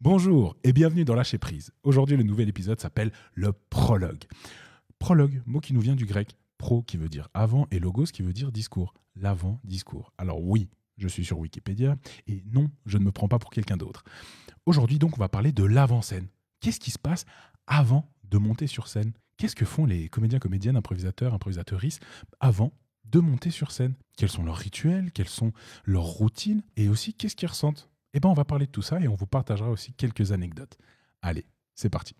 Bonjour et bienvenue dans Lâcher Prise. Aujourd'hui, le nouvel épisode s'appelle le prologue. Prologue, mot qui nous vient du grec. Pro qui veut dire avant et logos qui veut dire discours. L'avant-discours. Alors oui, je suis sur Wikipédia et non, je ne me prends pas pour quelqu'un d'autre. Aujourd'hui, donc, on va parler de l'avant-scène. Qu'est-ce qui se passe avant de monter sur scène? Qu'est-ce que font les comédiens, comédiennes, improvisateurs, improvisatrices avant de monter sur scène? Quels sont leurs rituels? Quelles sont leurs routines? Et aussi, qu'est-ce qu'ils ressentent? Eh bien, on va parler de tout ça et on vous partagera aussi quelques anecdotes. Allez, c'est parti.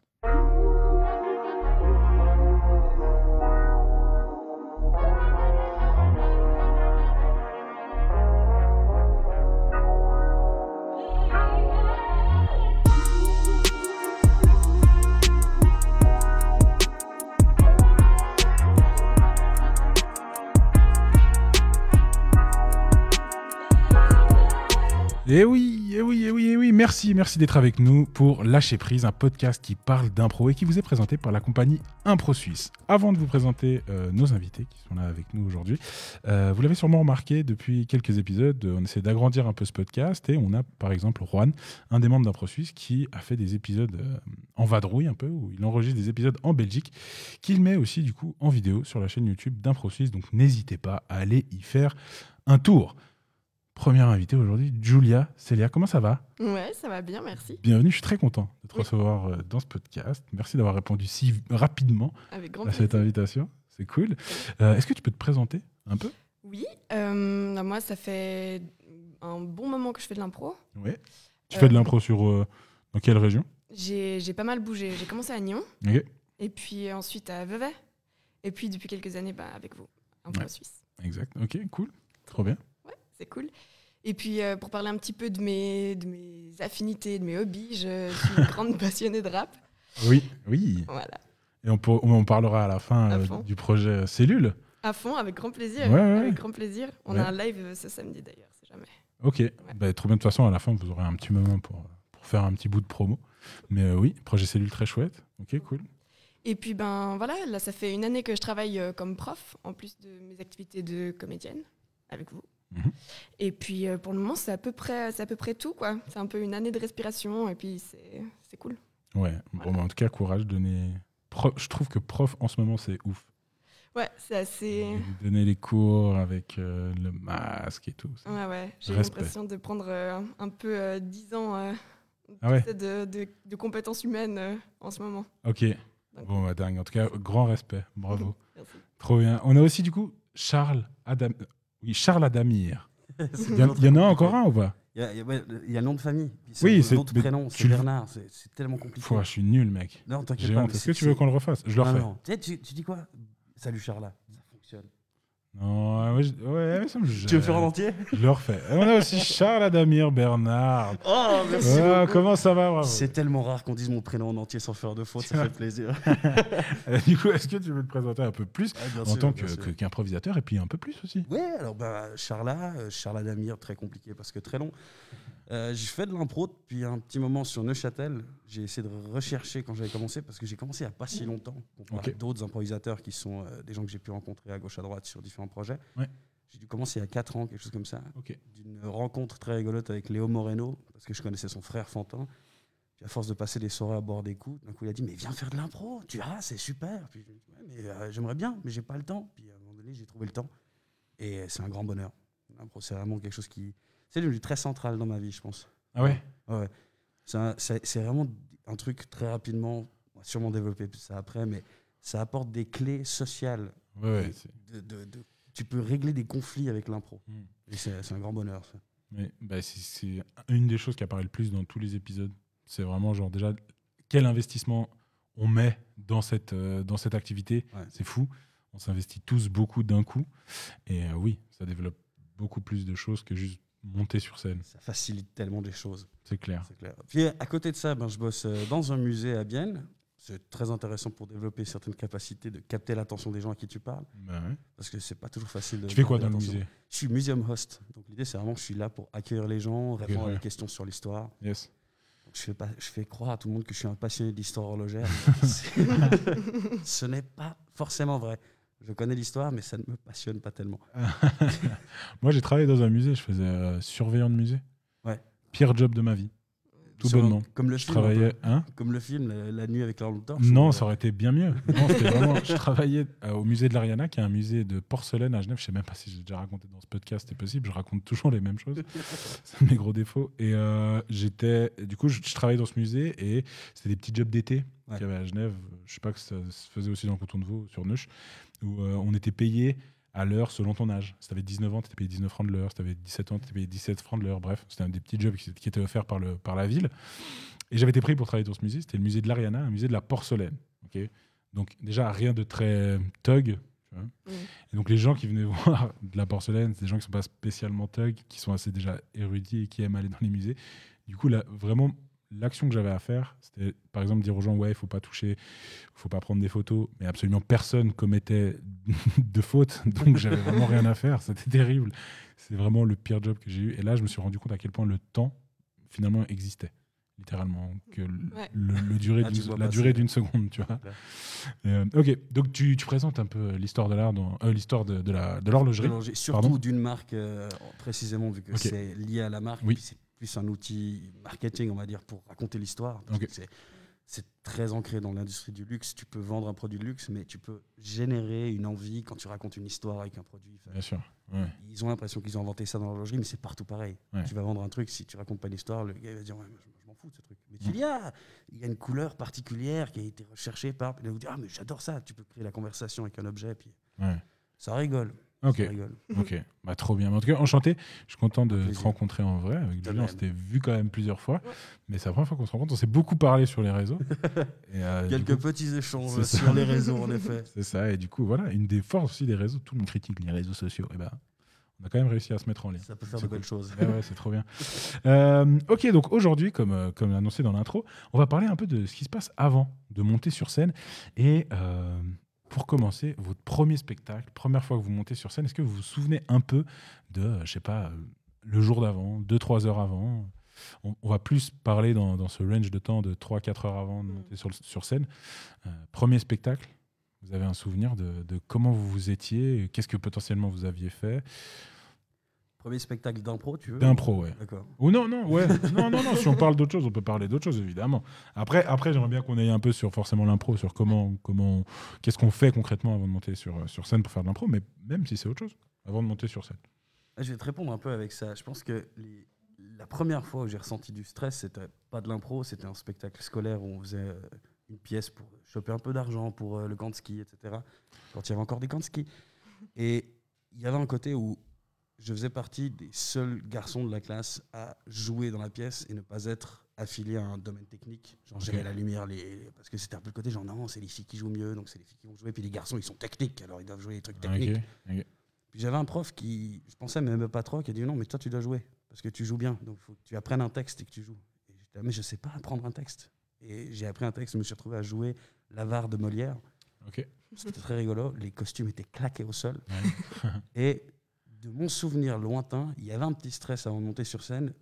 Et oui, et oui, et oui, et oui, merci, merci d'être avec nous pour Lâcher Prise, un podcast qui parle d'impro et qui vous est présenté par la compagnie Impro Suisse. Avant de vous présenter euh, nos invités qui sont là avec nous aujourd'hui, euh, vous l'avez sûrement remarqué depuis quelques épisodes, on essaie d'agrandir un peu ce podcast et on a par exemple Juan, un des membres d'Impro Suisse, qui a fait des épisodes euh, en vadrouille un peu, où il enregistre des épisodes en Belgique, qu'il met aussi du coup en vidéo sur la chaîne YouTube d'Impro Suisse, donc n'hésitez pas à aller y faire un tour première invitée aujourd'hui, Julia Célia. Comment ça va? Ouais, ça va bien, merci. Bienvenue, je suis très content de te recevoir euh, dans ce podcast. Merci d'avoir répondu si rapidement Avec grand à cette invitation. C'est cool. Euh, Est-ce que tu peux te présenter un peu? Oui, euh, bah, moi, ça fait un bon moment que je fais de l'impro. Oui. Tu Euh, fais de l'impro sur dans quelle région? J'ai pas mal bougé. J'ai commencé à Nyon, et puis ensuite à Vevey, et puis depuis quelques années bah, avec vous, Impro Ouais. Suisse. Exact. Ok, cool. Trop bien. C'est cool. Et puis euh, pour parler un petit peu de mes, de mes affinités, de mes hobbies, je suis une grande passionnée de rap. Oui, oui. Voilà. Et on, pour- on parlera à la fin À euh, du projet Cellule. À fond, avec grand plaisir. Ouais, avec ouais. grand plaisir. On Ouais. a un live euh, ce samedi d'ailleurs, c'est jamais. Ok. Bah, trop bien. De toute façon, à la fin, vous aurez un petit moment pour, pour faire un petit bout de promo. Mais euh, oui, projet Cellule très chouette. Ok, cool. Et puis ben voilà, là ça fait une année que je travaille euh, comme prof, en plus de mes activités de comédienne avec vous. Mhm. Et puis euh, pour le moment c'est à peu près c'est à peu près tout quoi. C'est un peu une année de respiration et puis c'est c'est cool. Ouais, Voilà. en tout cas, courage. Donner... Je trouve que prof, en ce moment, c'est ouf. Ouais, c'est assez. Donner les cours avec euh, le masque et tout. c'est- Ouais ouais. J'ai l'impression de prendre euh, un peu euh, 10 ans Ah ouais de, de- de compétences humaines en ce moment. Ok. Bon, bah, dingue. En tout cas, grand respect. Bravo. Merci. Trop bien. On a aussi, du coup, Charles Adam... Oui, Charles Adamir. Il y, en- toujours il y en a encore un ou pas? Il y a, il y a- ouais, il y a le nom de famille. puis Oui, le c'est- de mais prénom, tu c'est le- Bernard. C'est c'est tellement compliqué. Faut, je suis nul, mec. Non, t'inquiète J'ai pas. honte. mais Est-ce que c'est- tu veux c'est- qu'on le refasse? Je le Non, refais. non. Tu, sais, tu, tu dis quoi? Salut Charla. Non, ouais, je- ouais, ça me Tu veux faire en entier Je le refais. Et on a aussi Charles Adamir Bernard. Oh, merci. Ah, beaucoup. comment ça va, bravo. C'est tellement rare qu'on dise mon prénom en entier sans faire de faute, ça fait plaisir. Euh, Du coup, est-ce que tu veux te présenter un peu plus Ah, en tant que- que- qu'improvisateur et puis un peu plus aussi? Ouais, alors bah, Charla, euh, Charla Damir, très compliqué parce que très long. Euh, j'ai fait de l'impro depuis un petit moment sur Neuchâtel. J'ai essayé de rechercher quand j'avais commencé parce que j'ai commencé il n'y a pas si longtemps. comparé Ok. à d'autres improvisateurs qui sont euh, des gens que j'ai pu rencontrer à gauche à droite sur différents projets. Ouais. J'ai dû commencer il y a 4 ans, quelque chose comme ça. D'une rencontre très rigolote avec Léo Moreno parce que je connaissais son frère Fantin. Puis à force de passer des soirées à boire des coups, d'un coup il a dit Mais viens faire de l'impro, tu verras, c'est super. Puis Ouais, mais euh, j'aimerais bien, mais j'ai pas le temps. Puis à un moment donné, j'ai trouvé le temps. Et c'est un grand bonheur. L'impro, c'est vraiment quelque chose qui. C'est devenu très central dans ma vie, je pense. Ah ouais? Ouais. C'est vraiment un truc très rapidement, on va sûrement développer ça après, mais ça apporte des clés sociales. Ouais, De, de- de- tu peux régler des conflits avec l'impro. Et c'est un grand bonheur, ça. Mais, bah, c'est- c'est une des choses qui apparaît le plus dans tous les épisodes. C'est vraiment genre déjà quel investissement on met dans cette, euh, dans cette activité. Ouais. C'est fou. On s'investit tous beaucoup d'un coup. Et euh, oui, ça développe beaucoup plus de choses que juste monter sur scène. Ça facilite tellement des choses. C'est clair. Clair. Puis à côté de ça, ben, je bosse euh, dans un musée à Bienne. C'est très intéressant pour développer certaines capacités de capter l'attention des gens à qui tu parles. Bah ouais. Parce que c'est pas toujours facile de. Tu fais quoi dans le musée? Je suis museum host. Donc l'idée, c'est vraiment, je suis là pour accueillir les gens, répondre à des questions sur l'histoire. Yes. Donc, je, fais pas, je fais croire à tout le monde que je suis un passionné d'histoire horlogère. Ce n'est pas forcément vrai. Je connais l'histoire, mais ça ne me passionne pas tellement. Moi, j'ai travaillé dans un musée. Je faisais euh, surveillant de musée. Ouais. Pire job de ma vie. tout Sur- bonnement. Comme le Je film. un travaillais. peu. Hein Comme le film, la, la nuit avec lampe torche. non, ou- ça aurait été bien mieux. Non, vraiment. Je travaillais euh, au musée de l'Ariana, qui est un musée de porcelaine à Genève. Je sais même pas si j'ai déjà raconté dans ce podcast, c'est possible. Je raconte toujours les mêmes choses. c'est mes gros défauts. Et euh, j'étais. Du coup, je, je travaillais dans ce musée et c'était des petits jobs d'été Ouais. qu'il y avait à Genève. Je sais pas que ça se faisait aussi dans le canton de Vaud, sur Neuch, où euh, on était payé à l'heure selon ton âge. Si tu avais 19 ans, tu étais payé 19 francs de l'heure. Si tu avais 17 ans, tu étais payé 17 francs de l'heure. Bref, c'était un des petits jobs qui, qui étaient offerts par, le, par la ville. Et j'avais été pris pour travailler dans ce musée. C'était le musée de l'Ariana, un musée de la porcelaine. donc, déjà, rien de très thug. tu vois. Mm. Et donc, les gens qui venaient voir de la porcelaine, c'est des gens qui sont pas spécialement thug, qui sont assez déjà érudits et qui aiment aller dans les musées. Du coup, là, vraiment, l'action que j'avais à faire, c'était par exemple dire aux gens ouais, il faut pas toucher, faut pas prendre des photos, mais absolument personne commettait de faute, donc j'avais vraiment rien à faire. C'était terrible. C'est vraiment le pire job que j'ai eu. Et là, je me suis rendu compte à quel point le temps finalement existait, littéralement, que le, Ouais. le- le durée Ah, la passer. durée d'une seconde, tu vois. Euh, ok, donc tu, tu présentes un peu l'histoire de l'art, dans- euh, l'histoire de, de la de l'horlogerie. Surtout d'une marque euh, précisément vu que c'est lié à la marque Oui. puis plus un outil marketing on va dire pour raconter l'histoire. C'est très ancré dans l'industrie du luxe. Tu peux vendre un produit de luxe mais tu peux générer une envie quand tu racontes une histoire avec un produit. Enfin, Bien sûr. Ouais. ils ont l'impression qu'ils ont inventé ça dans l'horlogerie mais c'est partout pareil. Ouais. tu vas vendre un truc si tu racontes pas l'histoire le gars va dire ouais, je, m'en fous de ce truc. Mais tu dis ah il y a une couleur particulière qui a été recherchée par il va vous dire ah mais j'adore ça. Tu peux créer la conversation avec un objet puis ça rigole Ok. Ok, bah, trop bien. En tout cas, enchanté. Je suis content de te rencontrer en vrai. Avec Julien, on s'était vu quand même plusieurs fois. Ouais. Mais c'est la première fois qu'on se rencontre. On s'est beaucoup parlé sur les réseaux. Et, euh, Quelques coup, petits échanges ça. sur les réseaux, en effet. C'est ça. Et du coup, voilà, une des forces aussi des réseaux. Tout le monde critique les réseaux sociaux. Et ben, on a quand même réussi à se mettre en lien. Ça peut faire de belles choses. Ouais, ouais, c'est trop bien. Euh, ok, donc aujourd'hui, comme, euh, comme annoncé dans l'intro, on va parler un peu de ce qui se passe avant de monter sur scène. Et euh, pour commencer, votre premier spectacle, première fois que vous montez sur scène, est-ce que vous vous souvenez un peu de, euh, je sais pas, euh, le jour d'avant, deux, trois heures avant? On, on va plus parler dans, dans ce range de temps de 3-4 heures avant de Mm. monter sur, scène. Euh, premier spectacle, vous avez un souvenir de, de comment vous vous étiez, qu'est-ce que potentiellement vous aviez fait? Premier spectacle d'impro, tu veux D'impro, ouais. D'accord. Ou non, non, ouais. non, non, non. Si on parle d'autre chose, on peut parler d'autre chose, évidemment. Après, après j'aimerais bien qu'on aille un peu sur forcément l'impro, sur comment, comment, qu'est-ce qu'on fait concrètement avant de monter sur, euh, sur scène pour faire de l'impro, mais même si c'est autre chose, avant de monter sur scène. Ah, Je vais te répondre un peu avec ça. Je pense que les- la première fois où j'ai ressenti du stress, c'était pas de l'impro, c'était un spectacle scolaire où on faisait euh, une pièce pour choper un peu d'argent pour euh, le camp de ski, etc. Quand il y avait encore des camps de ski. Et il y avait un côté où je faisais partie des seuls garçons de la classe à jouer dans la pièce et ne pas être affilié à un domaine technique, genre gérer la lumière, les... parce que c'était un peu le côté genre non, c'est les filles qui jouent mieux, donc c'est les filles qui vont jouer, puis les garçons ils sont techniques, alors ils doivent jouer les trucs techniques. Puis j'avais un prof qui, je pensais même pas trop, qui a dit non, mais toi tu dois jouer parce que tu joues bien, donc faut que tu apprennes un texte et que tu joues. Et j'étais mais je sais pas apprendre un texte. Et j'ai appris un texte, je me suis retrouvé à jouer l'avare de Molière. C'était très rigolo, les costumes étaient claqués au sol. Ouais. Et de mon souvenir lointain, il y avait un petit stress avant de monter sur scène,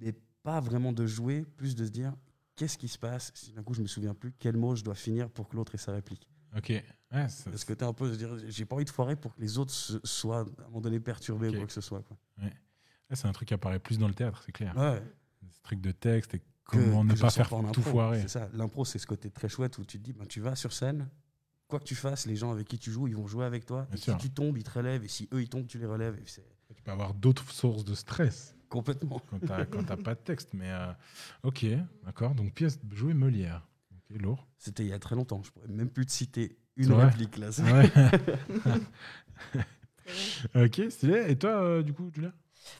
mais pas vraiment de jouer, plus de se dire qu'est-ce qui se passe si d'un coup je me souviens plus quel mot je dois finir pour que l'autre ait sa réplique. Ok. Ouais, ça- Parce que t'es un peu, j'ai pas envie de foirer pour que les autres soient à un moment donné perturbés ou quoi que ce soit. Quoi. ouais, c'est un truc qui apparaît plus dans le théâtre, c'est clair. Ouais. Ce truc de texte et que- comment ne que pas faire tout foirer. C'est ça. L'impro, c'est ce côté très chouette où tu te dis, ben, tu vas sur scène, quoi que tu fasses, les gens avec qui tu joues, ils vont jouer avec toi. Et si tu tombes, ils te relèvent. Et si eux, ils tombent, tu les relèves. Et Tu peux avoir d'autres sources de stress complètement. quand t'as pas de texte. Mais euh, ok, d'accord. Donc pièce jouer Molière. Ok, lourd. C'était il y a très longtemps. Je pourrais même plus te citer une réplique là. Ouais. Ok, stylé. Et toi, euh, du coup, Julia?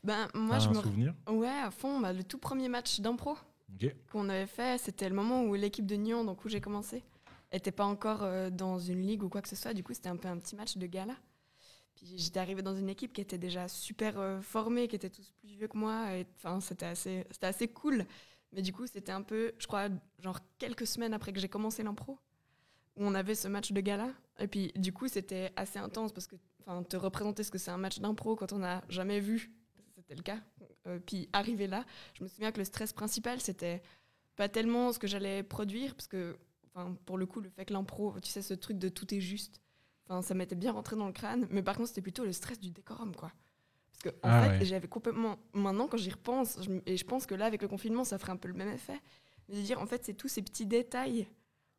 Ben, moi, je un me. souvenir? Ouais, à fond, bah, le tout premier match d'impro Ok. qu'on avait fait, c'était le moment où l'équipe de Nyon, donc où j'ai commencé, était pas encore euh, dans une ligue ou quoi que ce soit. Du coup, c'était un peu un petit match de gala. Puis j'étais arrivée dans une équipe qui était déjà super euh, formée, qui étaient tous plus vieux que moi. Enfin, c'était assez, c'était assez cool. Mais du coup, c'était un peu, je crois, genre quelques semaines après que j'ai commencé l'impro, où on avait ce match de gala. Et puis, du coup, c'était assez intense parce que, te représenter ce que c'est un match d'impro quand on n'a jamais vu, c'était le cas. Euh, puis arriver là, je me souviens que le stress principal, c'était pas tellement ce que j'allais produire, parce que, enfin, pour le coup, le fait que l'impro, tu sais, ce truc de tout est juste, enfin, ça m'était bien rentré dans le crâne, mais par contre, c'était plutôt le stress du décorum, quoi. Parce que, en Ah fait, ouais. j'avais complètement. Maintenant, quand j'y repense, je et je pense que là, avec le confinement, ça ferait un peu le même effet. Mais de dire, en fait, c'est tous ces petits détails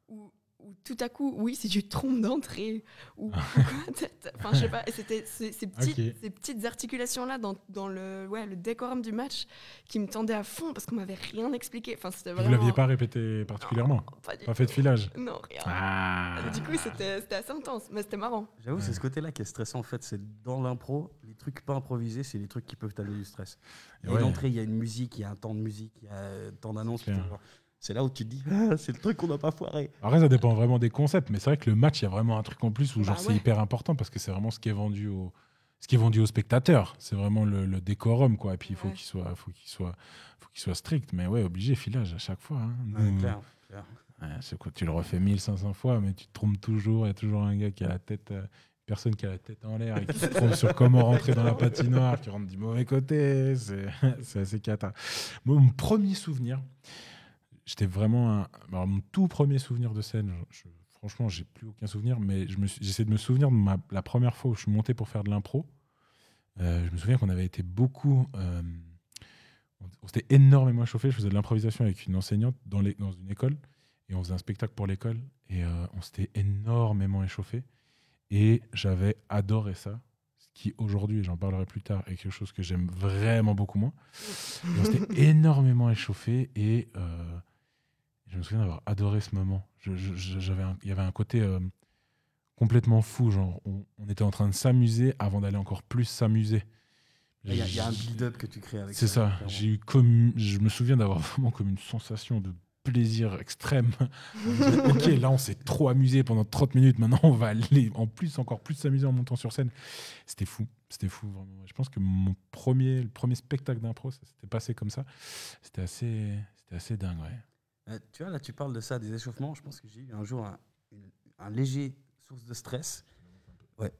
où, où tout à coup, oui, si tu te trompes d'entrée, ou, t'as- enfin, je sais pas, c'était ces, ces petites, Ok. ces petites articulations-là dans, dans le, ouais, le décorum du match qui me tendaient à fond parce qu'on m'avait rien expliqué. Enfin, c'était Vous vraiment. l'aviez pas répété particulièrement? Non, pas du Pas fait de filage? Non, rien. Ah Du coup, c'était assez intense, mais c'était marrant. J'avoue, Ouais. c'est ce côté-là qui est stressant en fait. C'est dans l'impro, les trucs pas improvisés, c'est les trucs qui peuvent t'amener du stress. Et Et ouais. l'entrée, il y a une musique, il y a un temps de musique, il y a euh, tant d'annonces. Tu. C'est là où tu te dis, ah, c'est le truc qu'on n'a pas foiré. Après, ça dépend vraiment des concepts, mais c'est vrai que le match, il y a vraiment un truc en plus où Bah genre c'est hyper important parce que c'est vraiment ce qui est vendu au ce qui est vendu aux spectateurs. C'est vraiment le, le décorum quoi. Et puis il faut Ouais. qu'il soit, faut qu'il soit, faut qu'il soit strict. Mais ouais, obligé filage à chaque fois. hein. Ouais, Nous- clair, clair. Ouais, c'est quoi Tu le refais 1500 fois, mais tu te trompes toujours. Il y a toujours un gars qui a la tête, euh, personne qui a la tête en l'air et qui se trompe sur comment rentrer dans la patinoire, qui rentre du mauvais côté. C'est c'est assez cata. Mon premier souvenir, j'étais vraiment un. Alors, mon tout premier souvenir de scène, je- je- franchement, j'ai plus aucun souvenir, mais je j'essaie de me souvenir de ma, la première fois où je suis monté pour faire de l'impro. Euh, je me souviens qu'on avait été beaucoup. euh, on, on s'était énormément chauffé. Je faisais de l'improvisation avec une enseignante dans, les, dans une école et on faisait un spectacle pour l'école et euh, on s'était énormément échauffé et j'avais adoré ça. Ce qui aujourd'hui, et j'en parlerai plus tard, est quelque chose que j'aime vraiment beaucoup moins. Et on s'était énormément échauffé et euh, je me souviens d'avoir adoré ce moment. Je- je- je- j'avais un- Il y avait un côté euh, complètement fou. Genre, on, on était en train de s'amuser avant d'aller encore plus s'amuser. Il y, a- il y a un build-up que tu crées avec C'est ça. J'ai eu comme, je me souviens d'avoir vraiment comme une sensation de plaisir extrême. ok, là on s'est trop amusé pendant 30 minutes. Maintenant on va aller en plus encore plus s'amuser en montant sur scène. C'était fou, c'était fou vraiment. Je pense que mon premier, le premier spectacle d'impro, ça s'était passé comme ça. C'était assez, c'était assez dingue, ouais. Euh, tu vois, là, tu parles de ça, des échauffements. Je pense que j'ai eu un jour un, une- un léger source de stress. Ouais,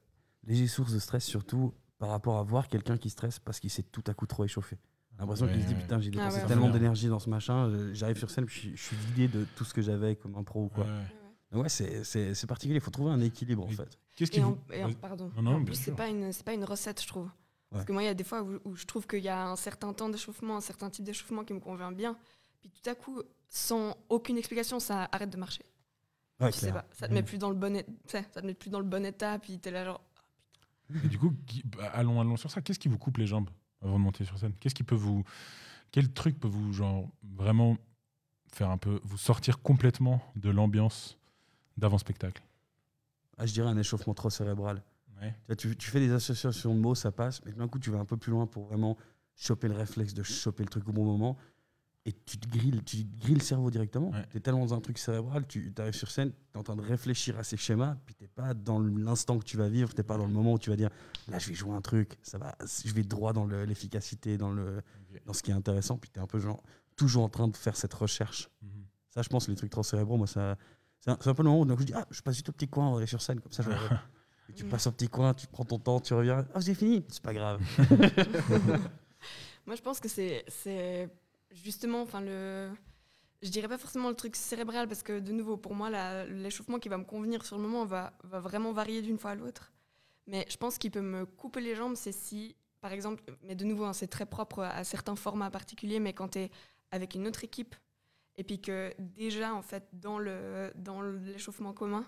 léger source de stress, surtout par rapport à voir quelqu'un qui stresse parce qu'il s'est tout à coup trop échauffé. L'impression Ouais, qu'il se dit putain, j'ai Ah dépensé ouais. tellement d'énergie dans ce machin. J'arrive sur scène, puis je, suis- je suis vidé de tout ce que j'avais comme impro ou quoi. Ouais. C'est- c'est c'est particulier. Il faut trouver un équilibre en fait. Qu'est-ce qui Et, vous... en, pardon. Non, non, en plus, c'est pas une, c'est pas une recette, je trouve. Parce que moi, il y a des fois où, où je trouve qu'il y a un certain temps d'échauffement, un certain type d'échauffement qui me convient bien. Puis tout à coup, sans aucune explication, ça arrête de marcher. Ouais, tu sais pas, ça te met plus dans le bon, é- ça te met plus dans le bon état. Puis t'es là genre, Et du coup, qui- bah, allons, allons sur ça. Qu'est-ce qui vous coupe les jambes avant de monter sur scène? Qu'est-ce qui peut vous, quel truc peut vous genre vraiment faire un peu vous sortir complètement de l'ambiance d'avant spectacle? Ah, je dirais un échauffement trop cérébral. Ouais. Tu- tu fais des associations de mots, ça passe, mais d'un coup, tu vas un peu plus loin pour vraiment choper le réflexe de choper le truc au bon moment. Et tu te grilles, tu te grilles le cerveau directement. Ouais. Tu es tellement dans un truc cérébral, tu arrives sur scène, tu es en train de réfléchir à ces schémas, puis tu pas dans l'instant que tu vas vivre, tu pas dans le moment où tu vas dire là, je vais jouer un truc, ça va, je vais droit dans le- l'efficacité, dans, le, dans ce qui est intéressant, puis tu es un peu genre, toujours en train de faire cette recherche. Mhm. Ça, je pense, les trucs trop cérébraux, moi, ça. C'est un, peu le moment où coup, je dis, ah, je passe vite au petit coin, on va aller sur scène, comme ça, je vais- Et tu passes au petit coin, tu prends ton temps, tu reviens, ah, c'est fini, c'est pas grave. Moi, je pense que c'est justement, enfin le, je dirais pas forcément le truc cérébral parce que de nouveau, pour moi, l'échauffement qui va me convenir sur le moment va, vraiment varier d'une fois à l'autre. Mais je pense qu'il peut me couper les jambes, c'est si, par exemple, mais de nouveau, hein, c'est très propre à certains formats particuliers, mais quand tu es avec une autre équipe et puis que déjà, en fait, dans l'échauffement commun,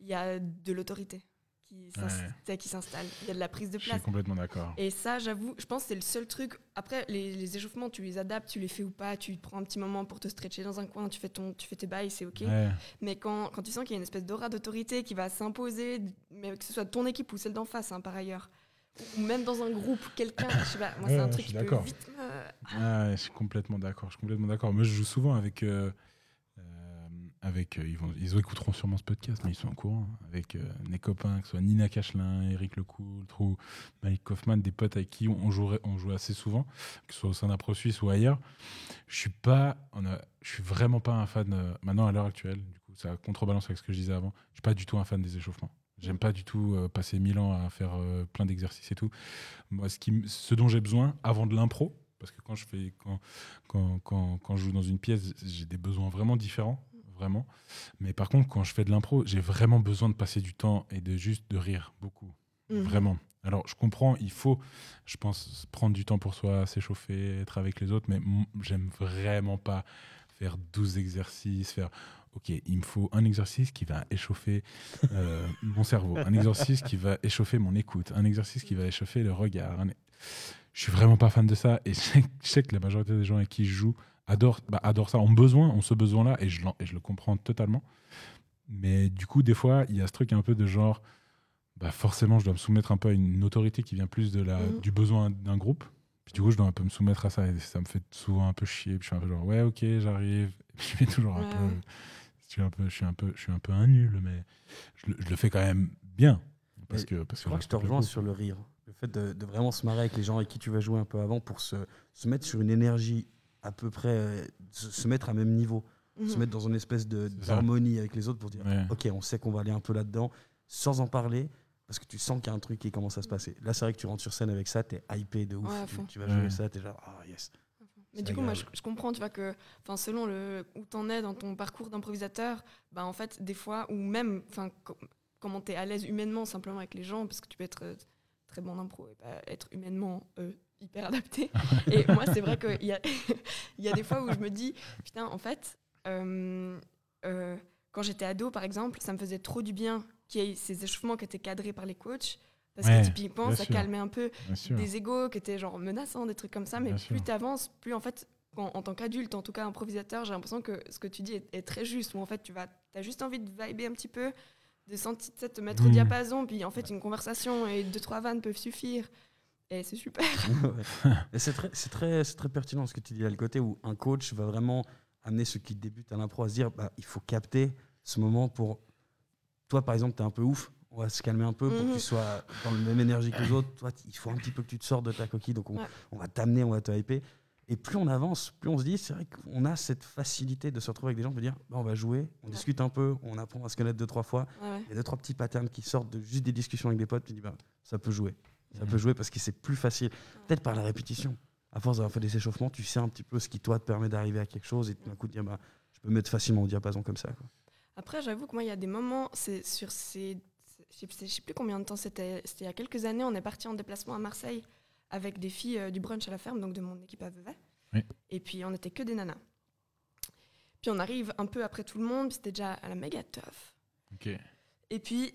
il y a de l'autorité qui Ouais. s'installe, il y a de la prise de Je suis place. complètement d'accord. Et ça, j'avoue, je pense que c'est le seul truc. Après, les, les échauffements, tu les adaptes, tu les fais ou pas, tu prends un petit moment pour te stretcher dans un coin, tu fais, ton, tu fais tes bails, c'est OK. Ouais. Mais quand, quand tu sens qu'il y a une espèce d'aura d'autorité qui va s'imposer, mais que ce soit ton équipe ou celle d'en face, hein, par ailleurs, ou même dans un groupe, quelqu'un, je sais pas, moi, c'est un truc suis qui peut vite me- Ah, je suis complètement d'accord. Je suis complètement d'accord. Moi, je joue souvent avec. euh, avec euh, ils, vont, ils écouteront sûrement ce podcast, mais ils sont au courant. hein, Avec euh, mes copains, que ce soit Nina Cachelin, Eric Lecoultre ou Mike Kaufman, des potes avec qui on jouerait, on joue assez souvent, que ce soit au sein d'Apro Suisse ou ailleurs. Je suis pas. Je suis vraiment pas un fan. euh, maintenant, à l'heure actuelle, du coup, ça contrebalance avec ce que je disais avant. Je suis pas du tout un fan des échauffements. J'aime pas du tout euh, passer mille ans à faire euh, plein d'exercices et tout. Moi, ce, qui, ce dont j'ai besoin avant de l'impro, parce que quand je fais quand, quand, quand je joue dans une pièce, j'ai des besoins vraiment différents, vraiment. Mais par contre, quand je fais de l'impro, j'ai vraiment besoin de passer du temps et de juste de rire beaucoup. Mhm. Vraiment. Alors, je comprends, il faut, je pense, prendre du temps pour soi, s'échauffer, être avec les autres, mais j'aime vraiment pas faire 12 exercices, faire. Ok, il me faut un exercice qui va échauffer euh, mon cerveau, un exercice qui va échauffer mon écoute, un exercice qui va échauffer le regard. un- Je suis vraiment pas fan de ça et je sais, je sais que la majorité des gens avec qui je joue adorent, bah, adorent ça, ont besoin, ont ce besoin-là et je, l'en- et je le comprends totalement. Mais du coup, des fois, il y a ce truc un peu de genre, bah forcément, je dois me soumettre un peu à une autorité qui vient plus de la, Mhm. du besoin d'un groupe. Puis du coup, je dois un peu me soumettre à ça et ça me fait souvent un peu chier. Puis je suis un peu genre, ouais, ok, j'arrive. Je fais toujours un peu. Je suis un peu, je suis un peu, je suis un peu un nul, mais je, le- je le fais quand même bien. Parce que, parce Je crois que je te rejoins sur le rire. Le fait de, de vraiment se marrer avec les gens avec qui tu vas jouer un peu avant pour se, se mettre sur une énergie à peu près, euh, se, mettre à même niveau, Mhm. se mettre dans une espèce d'harmonie avec les autres pour dire Ouais. ok, on sait qu'on va aller un peu là-dedans sans en parler parce que tu sens qu'il y a un truc qui commence à se passer. Là, c'est vrai que tu rentres sur scène avec ça, t'es hypé de ouf. Ouais, tu, vas Ouais. jouer ça, t'es genre ah yes. Mais du coup, moi, je, comprends, tu vois, que enfin, selon le, où tu en es dans ton parcours d'improvisateur, bah, en fait, des fois, ou même enfin, co- comment tu es à l'aise humainement, simplement avec les gens, parce que tu peux être euh, très bon en impro et pas être humainement euh, hyper adapté. et moi, c'est vrai qu'il y a, il y a des fois où je me dis, putain, en fait, euh, euh, quand j'étais ado, par exemple, ça me faisait trop du bien qu'il y ait ces échauffements qui étaient cadrés par les coachs. Parce Ouais, que typiquement, ça sûr. calmait un peu des égos qui étaient genre menaçants, des trucs comme ça. Mais Bien plus tu avances, plus en fait, en, en tant qu'adulte, en tout cas improvisateur, j'ai l'impression que ce que tu dis est, est très juste. Où en fait, tu vas, as juste envie de vibrer un petit peu, de sentir, te mettre au diapason. Puis en fait, une conversation et deux, trois vannes peuvent suffire. Et c'est super. C'est très, c'est très, c'est très pertinent ce que tu dis là, le côté où un coach va vraiment amener ceux qui débutent à l'impro à se dire bah, il faut capter ce moment pour. Toi, par exemple, tu es un peu ouf, on va se calmer un peu pour que Mhm. tu sois dans la même énergie que les autres. Toi, il faut un petit peu que tu te sortes de ta coquille, donc on, Ouais. on va t'amener, on va te hyper. Et plus on avance, plus on se dit, c'est vrai qu'on a cette facilité de se retrouver avec des gens, de dire bah, on va jouer, on Ouais. discute un peu, on apprend à se connaître deux, trois fois. Ouais. Il y a deux, trois petits patterns qui sortent de juste des discussions avec des potes, tu dis bah, ça peut jouer. Ça peut jouer parce que c'est plus facile. Peut-être par la répétition. À force d'avoir fait des échauffements, tu sais un petit peu ce qui, toi, te permet d'arriver à quelque chose et tout d'un coup, de dire bah, je peux mettre facilement au diapason comme ça. Quoi. Après, j'avoue que moi, il y a des moments, c'est sur ces. Je sais- je sais plus combien de temps c'était. C'était il y a quelques années, on est parti en déplacement à Marseille avec des filles euh, du brunch à la ferme, donc de mon équipe à Vevey. Oui. Et puis, on était que des nanas. Puis, on arrive un peu après tout le monde, puis c'était déjà à la méga tough. Ok. Et puis,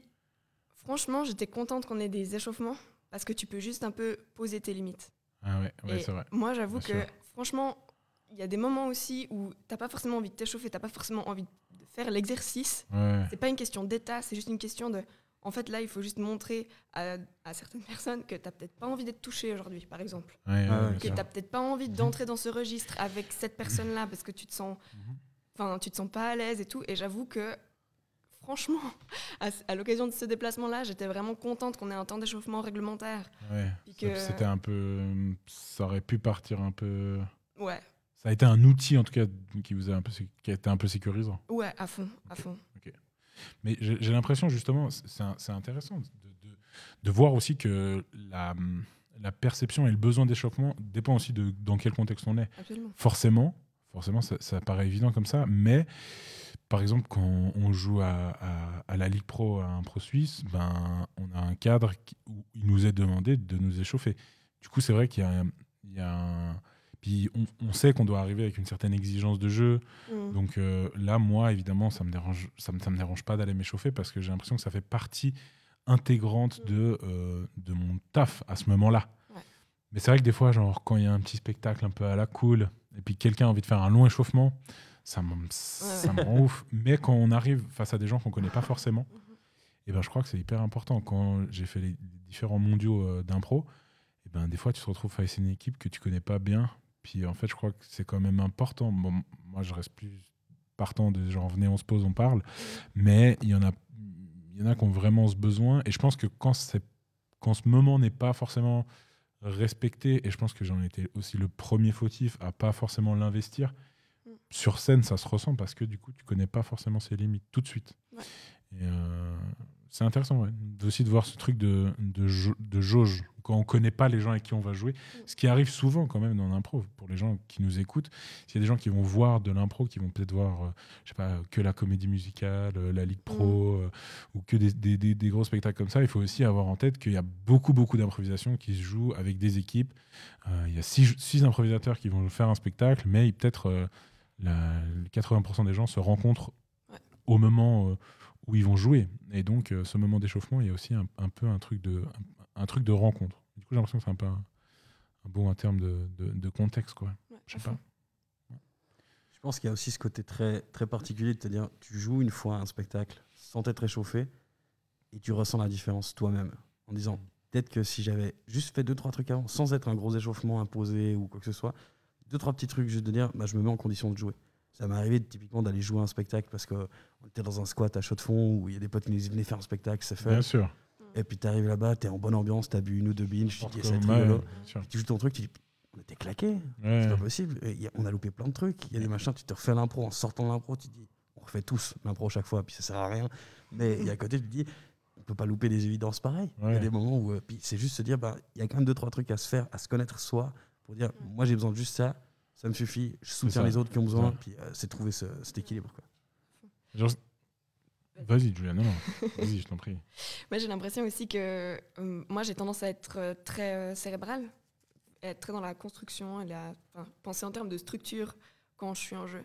franchement, j'étais contente qu'on ait des échauffements parce que tu peux juste un peu poser tes limites. Ah ouais, ouais Et c'est vrai. Moi, j'avoue que, sûr. franchement, il y a des moments aussi où t'as pas forcément envie de t'échauffer, t'as pas forcément envie de faire l'exercice. Ouais. C'est pas une question d'état, c'est juste une question de. En fait, là, il faut juste montrer à, à certaines personnes que t'as peut-être pas envie d'être touché aujourd'hui, par exemple. Ouais, ouais, Ah Que t'as peut-être pas envie d'entrer dans ce registre avec cette personne-là parce que tu te sens, Mhm. enfin, tu te sens pas à l'aise et tout. Et j'avoue que, franchement, à, à l'occasion de ce déplacement-là, j'étais vraiment contente qu'on ait un temps d'échauffement réglementaire. Ouais. Que- C'était un peu. Ça aurait pu partir un peu. Ouais, Ça a été un outil, en tout cas, qui vous a un peu, sé- qui a été un peu sécurisant. ouais, à fond, à fond. Mais j'ai l'impression, justement, c'est intéressant de, de- de voir aussi que la, la perception et le besoin d'échauffement dépend aussi de dans quel contexte on est. Absolument. Forcément, forcément ça, ça paraît évident comme ça, mais par exemple, quand on joue à, à- à la Ligue Pro, à un Pro Suisse, ben, on a un cadre qui- où il nous est demandé de nous échauffer. Du coup, c'est vrai qu'il y a, un- il y a un. Puis on, on sait qu'on doit arriver avec une certaine exigence de jeu. Mm. Donc euh, là, moi, évidemment, ça me dérange, ça me, ça me dérange pas d'aller m'échauffer parce que j'ai l'impression que ça fait partie intégrante de, euh, de mon taf à ce moment-là. Ouais. Mais c'est vrai que des fois, genre, quand il y a un petit spectacle un peu à la cool et puis quelqu'un a envie de faire un long échauffement, ça me, rend ouf. Mais quand on arrive face à des gens qu'on connaît pas forcément, et ben, je crois que c'est hyper important. Quand j'ai fait les différents mondiaux euh, d'impro, et ben, des fois, tu te retrouves face à une équipe que tu connais pas bien. Puis en fait, je crois que c'est quand même important. Bon, moi, je reste plus partant de genre, venez, on se pose, on parle. Mais il y en a, il y en a qui ont vraiment ce besoin. Et je pense que quand, c'est- quand ce moment n'est pas forcément respecté, et je pense que j'en étais aussi le premier fautif à pas forcément l'investir. Sur scène, ça se ressent parce que du coup, tu connais pas forcément ses limites tout de suite. Ouais. Et euh, C'est intéressant, ouais. Aussi de voir ce truc de, de, de jauge quand on connaît pas les gens avec qui on va jouer. Ce qui arrive souvent quand même dans l'impro pour les gens qui nous écoutent. S'il y a des gens qui vont voir de l'impro, qui vont peut-être voir, euh, je sais pas, que la comédie musicale, euh, la Ligue Pro, euh, ou que des, des- des- des gros spectacles comme ça, il faut aussi avoir en tête qu'il y a beaucoup, beaucoup d'improvisation qui se jouent avec des équipes. Il y a six, six improvisateurs qui vont faire un spectacle, mais peut-être la- 80% des gens se rencontrent Ouais. au moment euh, où ils vont jouer. Et donc, euh, ce moment d'échauffement, il y a aussi un, un peu un truc de, un, un truc de rencontre. Du coup, j'ai l'impression que c'est un peu un, un bon en termes de, de- de contexte. Quoi. Ouais, Je sais pas. Je pense qu'il y a aussi ce côté très, très particulier de te dire tu joues une fois un spectacle sans t'être réchauffé et tu ressens la différence toi-même en disant peut-être que si j'avais juste fait deux trois trucs avant sans être un gros échauffement imposé ou quoi que ce soit deux trois petits trucs juste de dire bah, je me mets en condition de jouer ça m'est arrivé typiquement d'aller jouer un spectacle parce que on était dans un squat à chaud de fond où il y a des potes qui nous venez faire un spectacle c'est fait Bien sûr. et puis tu arrives là-bas tu es en bonne ambiance tu as bu une ou deux binges tu te dis ça rigolo tu joues ton truc tu dis on était claqués Ouais. c'est pas possible. Et y a- on a loupé plein de trucs. Il y a des machins, tu te refais l'impro. En sortant de l'impro, tu te dis, on refait tous l'impro chaque fois, puis ça sert à rien. Mais il y a à côté, tu te dis, on peut pas louper des évidences pareilles. Il y a des moments où, euh, puis c'est juste se dire, bah, il y a quand même deux, trois trucs à se faire, à se connaître soi, pour dire, moi j'ai besoin de juste ça, ça me suffit, je soutiens les autres qui ont besoin, ça. puis euh, c'est trouver ce- cet équilibre. Quoi. Genre- Vas-y, Julia, non, non. Vas-y, je t'en prie. Moi, j'ai l'impression aussi que euh, moi, j'ai tendance à être euh, très euh, cérébrale, être très dans la construction, et la, enfin, penser en termes de structure quand je suis en jeu.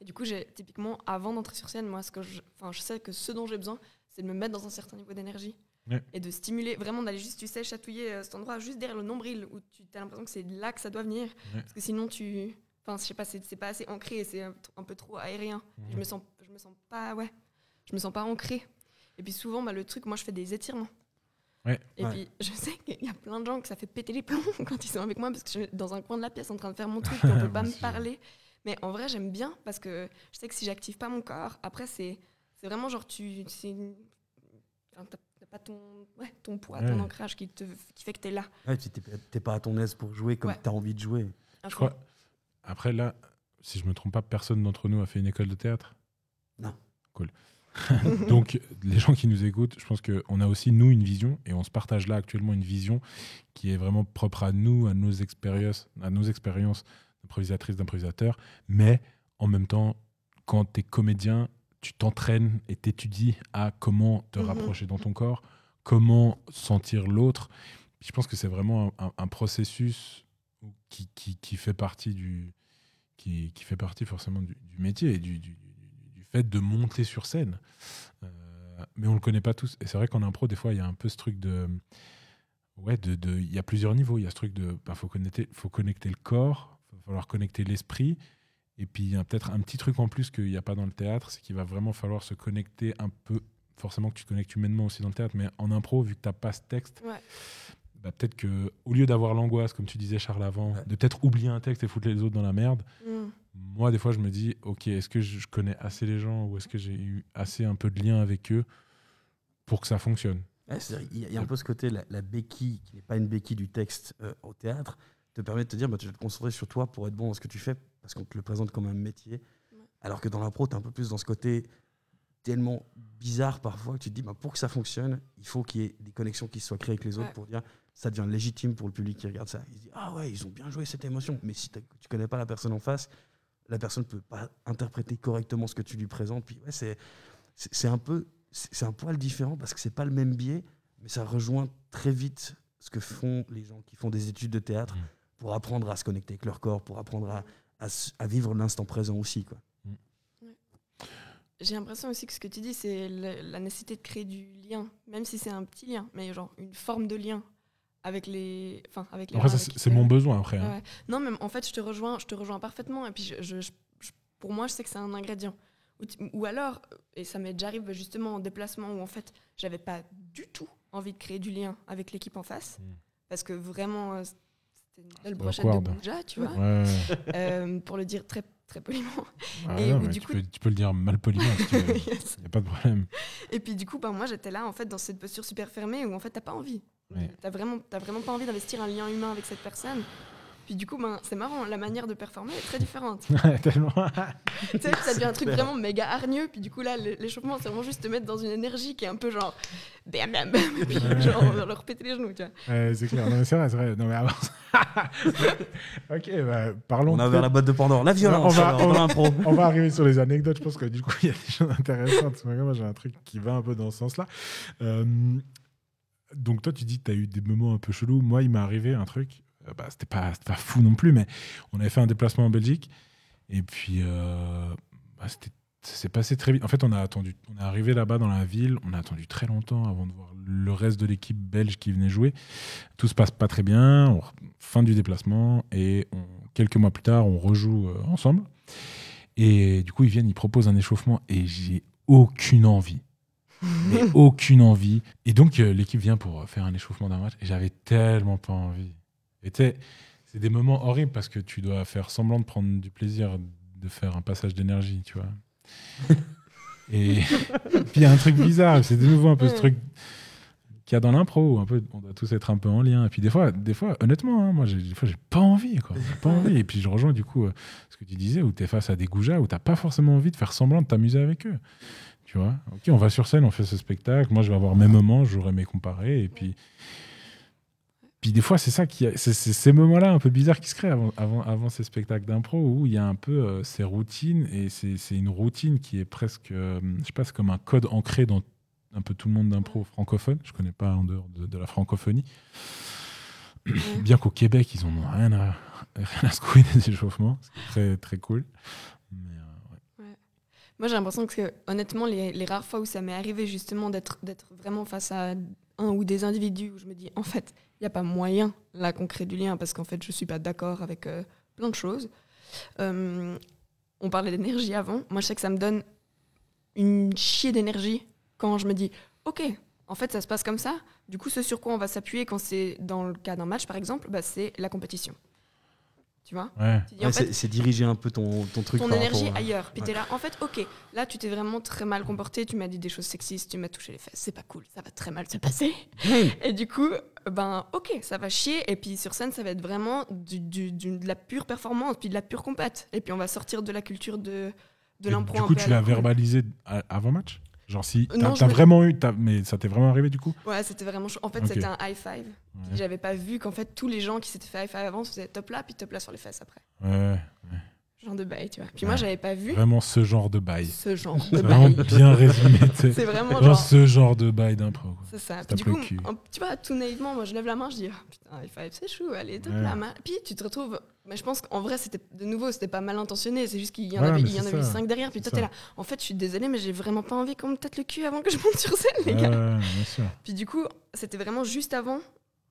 Et du coup, j'ai typiquement, avant d'entrer sur scène, moi, ce que je, enfin, je sais que ce dont j'ai besoin, c'est de me mettre dans un certain niveau d'énergie Ouais. et de stimuler, vraiment d'aller juste, tu sais, chatouiller euh, cet endroit juste derrière le nombril où tu as l'impression que c'est là que ça doit venir. Ouais. Parce que sinon, tu, enfin, je sais pas, c'est c'est pas assez ancré, et c'est un, un peu trop aérien. Je me sens, je me sens pas, ouais, je me sens pas ancrée. Et puis souvent, bah, le truc, moi, je fais des étirements. Ouais. Et Ouais. puis, je sais qu'il y a plein de gens que ça fait péter les plombs quand ils sont avec moi parce que je suis dans un coin de la pièce en train de faire mon truc, et on peut pas me parler. Mais en vrai, j'aime bien parce que je sais que si j'active pas mon corps, après, c'est c'est vraiment genre, tu. c'est une- enfin, T'as t'as pas ton, ouais, ton poids, ton ancrage qui, te, qui fait que t'es là. Ouais, tu t'es t'es pas à ton aise pour jouer comme Ouais. tu as envie de jouer. Je crois. Après, là, si je me trompe pas, personne d'entre nous a fait une école de théâtre? Non. Cool. Donc, les gens qui nous écoutent, je pense qu'on a aussi, nous, une vision, et on se partage là actuellement une vision qui est vraiment propre à nous, à nos expériences, à nos expériences d'improvisatrices, d'improvisateurs. Mais en même temps, quand tu es comédien, tu t'entraînes et t'étudies à comment te Mhm. rapprocher dans ton corps, comment sentir l'autre. Je pense que c'est vraiment un, un- un processus qui, qui, qui fait partie du qui, qui fait partie forcément du, du métier et du, du, du- du fait de monter sur scène. Euh, mais on le connaît pas tous. Et c'est vrai qu'en impro, des fois, il y a un peu ce truc de ouais, de, de- il y a plusieurs niveaux. Il y a ce truc de bah, faut connecter, faut connecter le corps, il va falloir connecter l'esprit. Et puis il y a peut-être un petit truc en plus qu'il n'y a pas dans le théâtre, c'est qu'il va vraiment falloir se connecter un peu. Forcément que tu te connectes humainement aussi dans le théâtre, mais en impro, vu que tu n'as pas ce texte, Ouais. bah, peut-être que au lieu d'avoir l'angoisse, comme tu disais Charles avant, Ouais. de peut-être oublier un texte et foutre les autres dans la merde, Mm. moi des fois je me dis, ok, est-ce que je connais assez les gens ou est-ce que j'ai eu assez un peu de lien avec eux pour que ça fonctionne? Ouais, Il y, a- il y a un peu ce côté, la, la béquille, qui n'est pas une béquille du texte euh, au théâtre, te permet de te dire, bah, tu vas te concentrer sur toi pour être bon dans ce que tu fais, parce qu'on te le présente comme un métier. Ouais. Alors que dans l'impro, tu es un peu plus dans ce côté tellement bizarre parfois que tu te dis, bah, pour que ça fonctionne, il faut qu'il y ait des connexions qui soient créées avec les autres Ouais. pour dire, ça devient légitime pour le public qui regarde ça. Il se dit, ah ouais, ils ont bien joué cette émotion. Mais si tu connais pas la personne en face, la personne peut pas interpréter correctement ce que tu lui présentes. Puis ouais, c'est c'est un peu c'est un poil différent parce que c'est pas le même biais, mais ça rejoint très vite ce que font les gens qui font des études de théâtre Mm. Pour apprendre à se connecter avec leur corps, pour apprendre à, à vivre l'instant présent aussi. Quoi. J'ai l'impression aussi que ce que tu dis, c'est la nécessité de créer du lien, même si c'est un petit lien, mais genre une forme de lien avec les, enfin avec les. C'est mon besoin après. Ouais, hein. Non, mais en fait, je te rejoins, je te rejoins parfaitement. Et puis, je, je- je- je- pour moi, je sais que c'est un ingrédient. Ou alors, et ça m'est déjà arrivé justement en déplacement où en fait, j'avais pas du tout envie de créer du lien avec l'équipe en face, Mm. parce que vraiment, euh, c'était une belle brochette de déjà, tu vois, Ouais, euh, pour le dire très très poliment. Ah Et non, où mais du tu, coup- peux, tu peux le dire mal poliment si. Yes. Il n'y a pas de problème. Et puis du coup, ben, moi, j'étais là en fait dans cette posture super fermée où en fait, t'as pas envie. Ouais. T'as vraiment, t'as vraiment pas envie d'investir un lien humain avec cette personne. Puis du coup, ben, c'est marrant, la manière de performer est très différente. Tellement. tu sais, ça devient un truc vraiment méga hargneux. Puis du coup, là, l'échauffement, c'est vraiment juste te mettre dans une énergie qui est un peu genre. Bam, bam, bam. Et puis genre, on va leur péter les genoux, tu vois. Ouais, c'est clair. Non, mais c'est vrai, c'est vrai. Non, mais avance. ok, bah, parlons. On a ouvert la boîte de Pandore. La violence, On va- on va-. On va arriver sur les anecdotes. Je pense que du coup, il y a des choses intéressantes. Moi, j'ai un truc qui va un peu dans ce sens-là. Euh, donc, toi, tu dis que tu as eu des moments un peu chelous. Moi, il m'est arrivé un truc. Euh, bah, c'était pas, fou non plus, mais on avait fait un déplacement en Belgique. Et puis, euh, bah, ça s'est passé très vite. En fait, on a attendu. On est arrivé là-bas dans la ville. On a attendu très longtemps avant de voir le reste de l'équipe belge qui venait jouer. Tout se passe pas très bien. On- fin du déplacement et on- quelques mois plus tard, on rejoue euh, ensemble. Et du coup, ils viennent, ils proposent un échauffement et j'ai aucune envie. Mais aucune envie. Et donc, euh, l'équipe vient pour faire un échauffement d'un match et j'avais tellement pas envie. Et tu sais, c'est des moments horribles parce que tu dois faire semblant de prendre du plaisir de faire un passage d'énergie, tu vois. Et puis il y a un truc bizarre, c'est de nouveau un peu ce truc qu'il y a dans l'impro, où un peu, on doit tous être un peu en lien. Et puis des fois, des fois honnêtement, hein, moi, des fois, j'ai pas envie, quoi. Pas envie. Et puis je rejoins du coup euh, ce que tu disais, où tu es face à des goujats, où t'as pas forcément envie de faire semblant de t'amuser avec eux. Tu vois? Ok, on va sur scène, on fait ce spectacle. Moi, je vais avoir mes moments, j'aurai mes comparés. Et puis, puis des fois, c'est ça qui, c'est ces moments-là un peu bizarres qui se créent avant, avant, avant ces spectacles d'impro où il y a un peu euh, ces routines et c'est une routine qui est presque, euh, je sais pas, c'est comme un code ancré dans un peu tout le monde d'impro francophone. Je connais pas en dehors de, de la francophonie. Bien qu'au Québec, ils en ont rien à, rien à se couiller des échauffements, ce qui est très très cool. Mais, euh, ouais. Moi, j'ai l'impression que, honnêtement, les, les rares fois où ça m'est arrivé justement d'être vraiment face à un ou des individus où je me dis, en fait, il n'y a pas moyen là qu'on crée du lien parce qu'en fait, je suis pas d'accord avec euh, plein de choses. Euh, on parlait d'énergie avant. Moi, je sais que ça me donne une chier d'énergie quand je me dis, ok, en fait, ça se passe comme ça. Du coup, ce sur quoi on va s'appuyer quand c'est dans le cas d'un match, par exemple, bah, c'est la compétition. Tu vois Ouais. C'est diriger un peu ton, ton truc. ton par énergie rapport à- ailleurs. Puis Ouais. t'es là, en fait, ok, là tu t'es vraiment très mal comporté, tu m'as dit des choses sexistes, tu m'as touché les fesses, c'est pas cool, ça va très mal se passer. Et du coup, ben ok, ça va chier. Et puis sur scène, ça va être vraiment du, du- du- de la pure performance, puis de la pure compète. Et puis on va sortir de la culture de, de Et l'impro. Du coup, tu la l'as verbalisé avant match? Genre si t'as vraiment eu, mais ça t'est vraiment arrivé du coup? Ouais, c'était vraiment chaud. En fait, c'était un high five. Ouais. J'avais pas vu qu'en fait, tous les gens qui s'étaient fait high five avant se faisaient top là, puis top là sur les fesses après. Ouais, Genre de bail, tu vois. Puis Ouais. moi, j'avais pas vu vraiment ce genre de bail. ce genre de Vraiment bail. bien résumé. C'est vraiment Genre genre. ce genre de bail d'impro. C'est ça. Puis du coup, en- tu vois, tout naïvement, moi je lève la main, je dis Ah, putain, high five, c'est chou, allez, top Ouais. la main. Puis tu te retrouves. Mais je pense qu'en vrai, c'était de nouveau, c'était pas mal intentionné, c'est juste qu'il y en Voilà, avait, il y en avait cinq derrière. Puis toi, t'es là. En fait, je suis désolée, mais j'ai vraiment pas envie qu'on me tâte le cul avant que je monte sur scène, les Ouais, gars. ouais, bien sûr. Puis du coup, c'était vraiment juste avant.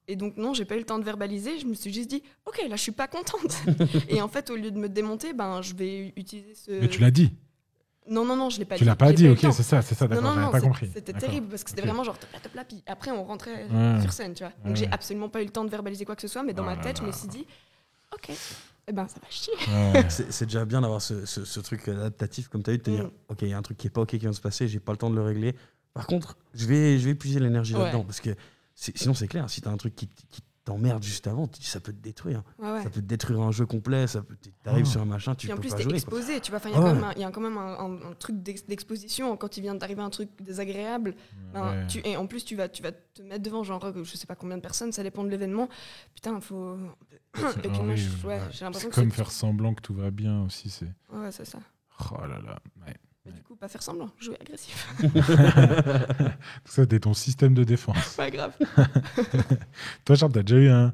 Et donc, non, j'ai pas eu le temps de verbaliser. Je me suis juste dit, ok, là, je suis pas contente. et en fait, au lieu de me démonter, ben, je vais utiliser ce. Mais tu l'as dit. Non, non, non, je l'ai pas Tu dit. l'as pas dit, ok, c'est ça, c'est ça, Non, d'accord, non, j'avais non, pas compris. c'était terrible parce que c'était Ok. vraiment genre top là, top là, puis après on rentrait Ouais. sur scène, tu vois. Donc Ouais. j'ai absolument pas eu le temps de verbaliser quoi que ce soit, mais dans ma là tête, je me suis dit, ok, eh ben ça va chier. Ouais. C'est déjà bien d'avoir ce, ce- ce truc adaptatif, comme tu as eu, de te dire Mm. Ok, il y a un truc qui est pas OK qui vient de se passer, j'ai pas le temps de le régler. Par contre, je vais, je vais épuiser l'énergie Ouais. là-dedans. Parce que sinon, c'est clair, si tu as un truc qui, qui t'emmerde juste avant, ça peut te détruire. Ouais, ouais. Ça peut te détruire un jeu complet, ça peut t'arrives Oh. sur un machin, tu Puis en peux plus, pas t'es jouer. quoi. exposé, tu vois. Enfin, il y a Ah quand ouais. même un- il y a quand même un, un- un truc d'ex- d'exposition quand il vient d'arriver un truc désagréable. ben, tu, et en plus, tu vas, tu vas te mettre devant, genre, je sais pas combien de personnes, ça dépend de l'événement. Putain, faut. Ah j'ai l'impression C'est que comme faire semblant que tout va bien aussi. C'est. Ouais, c'est ça. Oh là là. ouais. Mais du coup, pas faire semblant, jouer agressif. Tout ça, c'était ton système de défense. pas grave. Toi, Charles, t'as déjà eu un,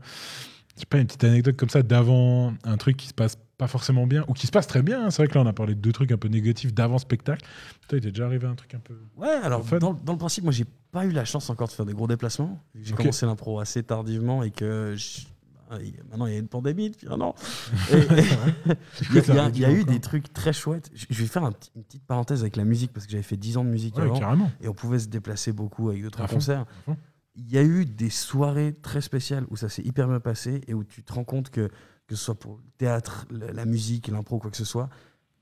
je sais pas, une petite anecdote comme ça d'avant, un truc qui se passe pas forcément bien ou qui se passe très bien. hein. C'est vrai que là, on a parlé de deux trucs un peu négatifs d'avant spectacle. Toi, il t'est déjà arrivé un truc un peu. Ouais, alors Fun. dans, dans le principe, moi j'ai pas eu la chance encore de faire des gros déplacements. J'ai commencé l'impro assez tardivement et que je- maintenant il y a une pandémie depuis un an. Et- et- Il y a, il y a- il y a eu des trucs très chouettes. Je je vais faire un petit- une petite parenthèse avec la musique parce que j'avais fait 10 ans de musique Ouais, avant carrément. et on pouvait se déplacer beaucoup avec d'autres À fond, concerts. fond. Il y a eu des soirées très spéciales où ça s'est hyper bien passé et où tu te rends compte que, que ce soit pour le théâtre, la, la musique, l'impro, quoi que ce soit,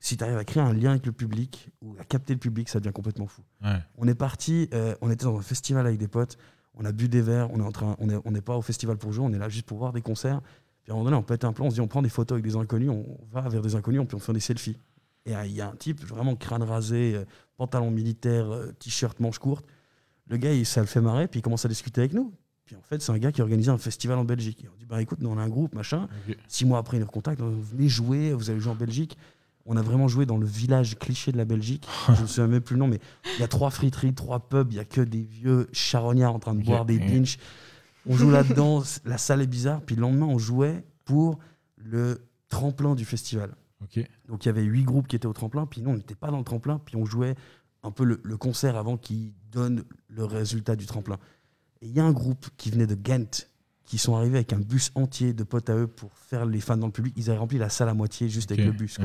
si tu arrives à créer un lien avec le public ou à capter le public, ça devient complètement fou. Ouais. On est parti, euh, on était dans un festival avec des potes, on a bu des verres, on est en train, on est- on n'est pas au festival pour jouer, on est là juste pour voir des concerts. Puis à un moment donné, on pète un plan, on se dit on prend des photos avec des inconnus, on va vers des inconnus, puis on fait des selfies. Et euh, il y a un type, vraiment crâne rasé, euh, pantalon militaire, euh, t-shirt, manche courte. Le gars, il, ça le fait marrer, puis il commence à discuter avec nous. Puis en fait, c'est un gars qui organisait un festival en Belgique. Et on dit bah écoute, nous on a un groupe, machin. Six mois après, il nous recontacte, venez jouer, vous allez jouer en Belgique. On a vraiment joué dans le village cliché de la Belgique. Je me souviens même plus le nom, mais il y a trois friteries, trois pubs, il y a que des vieux charognards en train de boire des binges. On joue là-dedans, la salle est bizarre. Puis le lendemain, on jouait pour le tremplin du festival. Donc il y avait huit groupes qui étaient au tremplin, puis nous, on n'était pas dans le tremplin, puis on jouait un peu le, le concert avant qu'il donne le résultat du tremplin. Et il y a un groupe qui venait de Ghent, qui sont arrivés avec un bus entier de potes à eux pour faire les fans dans le public. Ils avaient rempli la salle à moitié juste avec le bus. quoi.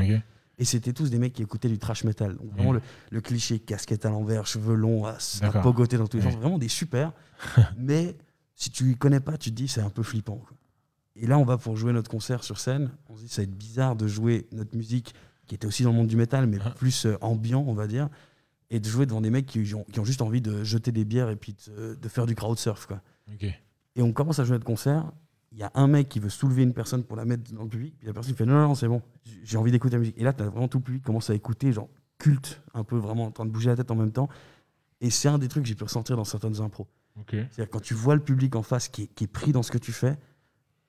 Et c'était tous des mecs qui écoutaient du trash metal. Donc, vraiment Mm. le, le cliché, casquette à l'envers, cheveux longs, à, à pogoter dans tous les sens. Vraiment des super. Mais si tu connais pas, tu te dis c'est un peu flippant. quoi. Et là, on va pour jouer notre concert sur scène. On se dit ça va être bizarre de jouer notre musique qui était aussi dans le monde du métal, mais plus euh, ambiant, on va dire, et de jouer devant des mecs qui ont, qui ont juste envie de jeter des bières et puis de, de faire du crowd surf. Quoi. Et on commence à jouer notre concert. Il y a un mec qui veut soulever une personne pour la mettre dans le public. Puis la personne fait non, non, non, c'est bon. J'ai envie d'écouter la musique. Et là, tu as vraiment tout le public qui commence à écouter, genre culte, un peu vraiment en train de bouger la tête en même temps. Et c'est un des trucs que j'ai pu ressentir dans certaines impros. C'est-à-dire quand tu vois le public en face qui est, qui est pris dans ce que tu fais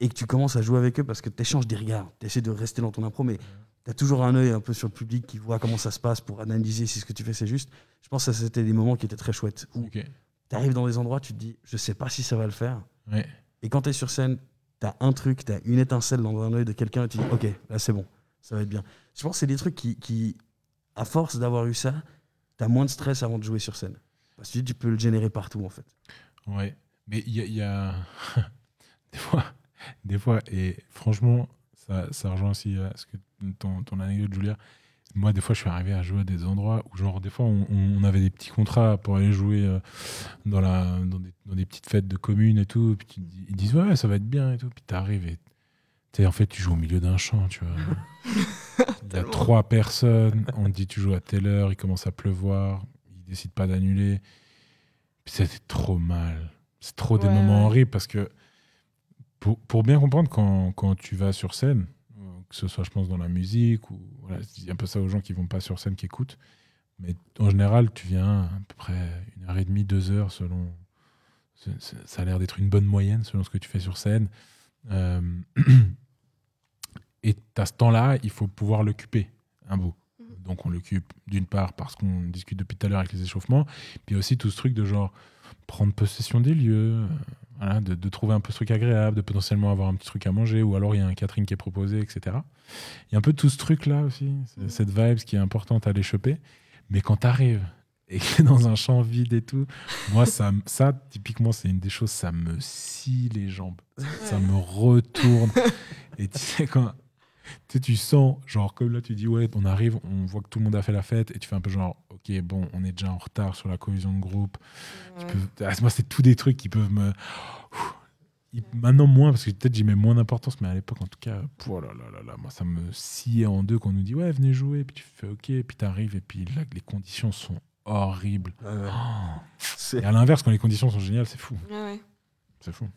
et que tu commences à jouer avec eux parce que tu échanges des regards. Tu essaies de rester dans ton impro, mais tu as toujours un œil un peu sur le public qui voit comment ça se passe pour analyser si ce que tu fais c'est juste. Je pense que ça, c'était des moments qui étaient très chouettes. Où tu arrives dans des endroits, tu te dis, je sais pas si ça va le faire. Ouais. Et quand tu es sur scène, tu as un truc, tu as une étincelle dans un œil de quelqu'un et tu dis Ok, là c'est bon, ça va être bien. Je pense que c'est des trucs qui, à force d'avoir eu ça, tu as moins de stress avant de jouer sur scène. Parce que tu peux le générer partout en fait. Ouais. Mais il y a, des fois, des fois, et franchement, ça, ça rejoint aussi euh, ce que ton, ton anecdote, Julia. Moi, des fois, je suis arrivé à jouer à des endroits où, genre, des fois, on, on avait des petits contrats pour aller jouer euh, dans, la, dans, des, dans des petites fêtes de communes et tout. Puis tu ils disent, ouais, ça va être bien et tout. Puis t'arrives et. tu sais, en fait, tu joues au milieu d'un champ, tu vois. Il y a trois personnes. On te dit, tu joues à telle heure, il commence à pleuvoir. Ils décident pas d'annuler. Puis c'était trop mal. C'est trop des moments horribles parce que pour, pour bien comprendre quand, quand tu vas sur scène, que ce soit, je pense, dans la musique ou voilà, je dis un peu ça aux gens qui vont pas sur scène, qui écoutent. Mais en général, tu viens à peu près une heure et demie, deux heures selon. c'est- c'est- Ça a l'air d'être une bonne moyenne selon ce que tu fais sur scène. Euh, et à ce temps-là, il faut pouvoir l'occuper un bout. Mhm. Donc on l'occupe d'une part parce qu'on discute depuis tout à l'heure avec les échauffements, puis aussi tout ce truc de genre prendre possession des lieux, voilà, de, de trouver un peu ce truc agréable, de potentiellement avoir un petit truc à manger, ou alors il y a un catering qui est proposé, etc. Il y a un peu tout ce truc-là aussi, Mhm. cette vibe qui est importante à aller choper. Mais quand tu arrives et que dans un champ vide et tout, moi, ça, ça typiquement, c'est une des choses, ça me scie les jambes. Ça me retourne. et tu sais, quand tu, sais, tu sens, genre, comme là, tu dis, ouais, on arrive, on voit que tout le monde a fait la fête, et tu fais un peu genre, ok, bon, on est déjà en retard sur la cohésion de groupe. Ouais. Ah, moi, c'est tous des trucs qui peuvent me. Ouh. Il- Maintenant moins, parce que peut-être j'y mets moins d'importance, mais à l'époque, en tout cas, pff, oh là là là là, moi, ça me sciait en deux quand on nous dit, ouais, venez jouer, puis tu fais, ok, puis t'arrives, et puis là, les conditions sont horribles. Oh. C'est- Et à l'inverse, quand les conditions sont géniales, c'est fou. Ouais, ouais. C'est fou.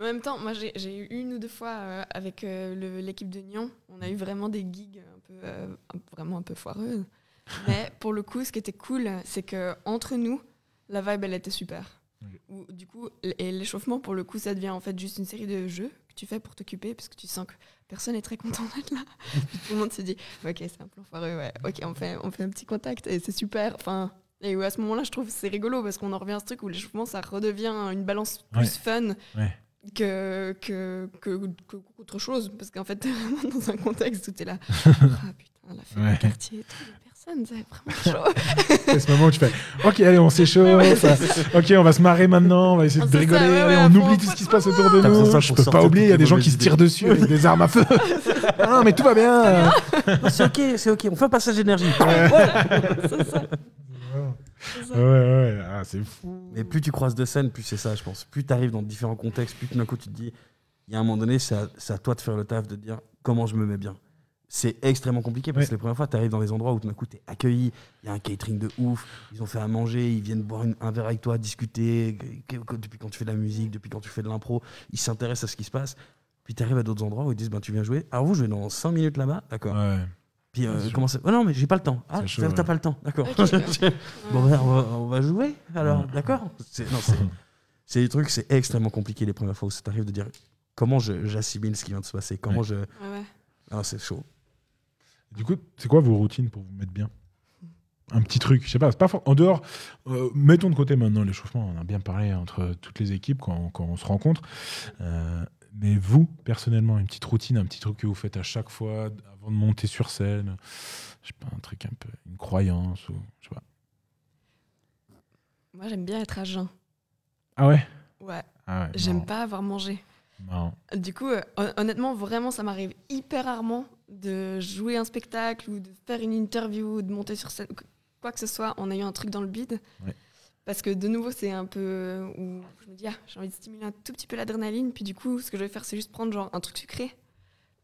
Mais en même temps, moi j'ai eu une ou deux fois euh, avec euh, l'équipe de Nyon, on a eu vraiment des gigs un peu, euh, vraiment un peu foireuses. Mais pour le coup, ce qui était cool, c'est que entre nous, la vibe elle était super. Du coup, et l'échauffement pour le coup, ça devient en fait juste une série de jeux que tu fais pour t'occuper parce que tu sens que personne est très content d'être là. Tout le monde se dit, ok, c'est un plan foireux, ouais. Ok, on fait, on fait un petit contact et c'est super. Enfin, et à ce moment-là, je trouve que c'est rigolo parce qu'on en revient à ce truc où l'échauffement ça redevient une balance plus Ouais. fun Ouais. Que, que, que, que- qu'autre chose. Parce qu'en fait, t'es vraiment dans un contexte où t'es là. ah putain, la fête Ouais. quartier et tout, les personnes, c'est vraiment chaud. C'est ce moment où tu fais Ok, allez, on s'échauffe. Ouais, ça- ok, on va se marrer maintenant. On va essayer de ça, rigoler. ouais, allez, ouais, on oublie tout ce qui se passe autour de nous. ça Je peux pas oublier. Il y a des gens qui se tirent dessus avec des armes à feu. Ah non, mais tout va bien. C'est ok, c'est ok. On fait un passage d'énergie. c'est ça. Ouais, ouais, ah, c'est fou. Mais plus tu croises de scènes, plus c'est ça, je pense. Plus tu arrives dans différents contextes, plus tout d'un coup tu te dis, il y a un moment donné, c'est à, toi de faire le taf, de te dire comment je me mets bien. C'est extrêmement compliqué parce Ouais. que les premières fois, tu arrives dans des endroits où tout d'un coup tu es accueilli, il y a un catering de ouf, ils ont fait à manger, ils viennent boire une- un verre avec toi, discuter, que- que- depuis quand tu fais de la musique, depuis quand tu fais de l'impro, ils s'intéressent à ce qui se passe. Puis tu arrives à d'autres endroits où ils disent ben, Tu viens jouer. Alors vous jouez dans 5 minutes là-bas D'accord. Ouais. Puis euh, comment ça Oh non, mais j'ai pas le temps. Ah, t'as ouais. pas le temps. D'accord. Ok, ouais. bon, ben, on, va, on va jouer alors. Ouais. D'accord. C'est- Non, c'est. C'est des trucs, c'est extrêmement compliqué les premières fois où ça t'arrive de dire comment j'assimile ce qui vient de se passer. Comment Ouais. je. Ouais. Ah, c'est chaud. Du coup, c'est quoi vos routines pour vous mettre bien? Un petit truc, je sais pas, c'est pas fort. En dehors, euh, mettons de côté maintenant l'échauffement, on a bien parlé entre toutes les équipes quand, quand on se rencontre. Euh, mais vous, personnellement, une petite routine, un petit truc que vous faites à chaque fois avant de monter sur scène, je sais pas, un truc un peu, une croyance ou je sais pas. Moi, j'aime bien être à jeun. Ah ouais? Ouais, Ah ouais. j'aime pas avoir mangé. Du coup, euh, hon- honnêtement, vraiment, ça m'arrive hyper rarement de jouer un spectacle ou de faire une interview ou de monter sur scène, qu- quoi que ce soit, en ayant un truc dans le bide. Ouais. Parce que de nouveau, c'est un peu euh, où je me dis, ah, j'ai envie de stimuler un tout petit peu l'adrénaline. Puis du coup, ce que je vais faire, c'est juste prendre genre un truc sucré.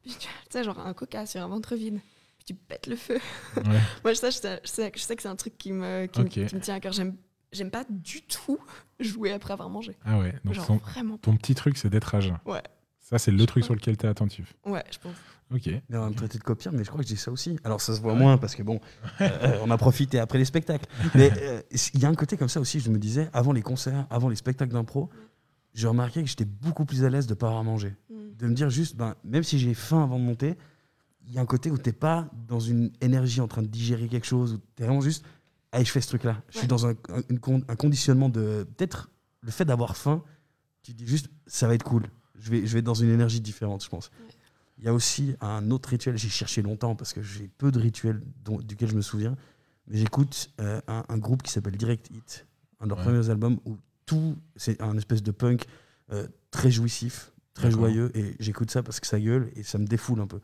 Puis tu sais, genre un coca sur un ventre vide. Puis tu pètes le feu. Ouais. Moi, ça, je sais, je sais, je sais que c'est un truc qui me, qui, me- Ok. qui me tient à cœur. J'aime, j'aime pas du tout jouer après avoir mangé. Ah ouais. Donc genre ton, vraiment. ton petit truc, c'est d'être à jeun. Ouais. Ça, c'est le Je truc pense. sur lequel tu es attentif. Ouais, je pense. Ok. Mais on va me traiter de copieur, mais je crois que je dis ça aussi. Alors ça se voit moins parce que bon, euh, on a profité après les spectacles. Mais euh, il y a un côté comme ça aussi, je me disais, avant les concerts, avant les spectacles d'impro, j'ai remarqué que j'étais beaucoup plus à l'aise de pas avoir mangé. Mm. De me dire juste, ben, même si j'ai faim avant de monter, il y a un côté où t'es pas dans une énergie en train de digérer quelque chose, où t'es vraiment juste, allez, je fais ce truc-là. Je suis dans un, un- une con- un conditionnement de. Peut-être le fait d'avoir faim, tu dis juste, ça va être cool. Je vais, je vais être dans une énergie différente, je pense. Ouais. Il y a aussi un autre rituel, j'ai cherché longtemps parce que j'ai peu de rituels dont, duquel je me souviens, mais j'écoute euh, un, un groupe qui s'appelle Direct Hit, un de leurs Ouais. premiers albums où tout, c'est un espèce de punk euh, très jouissif, très joyeux, et j'écoute ça parce que ça gueule et ça me défoule un peu.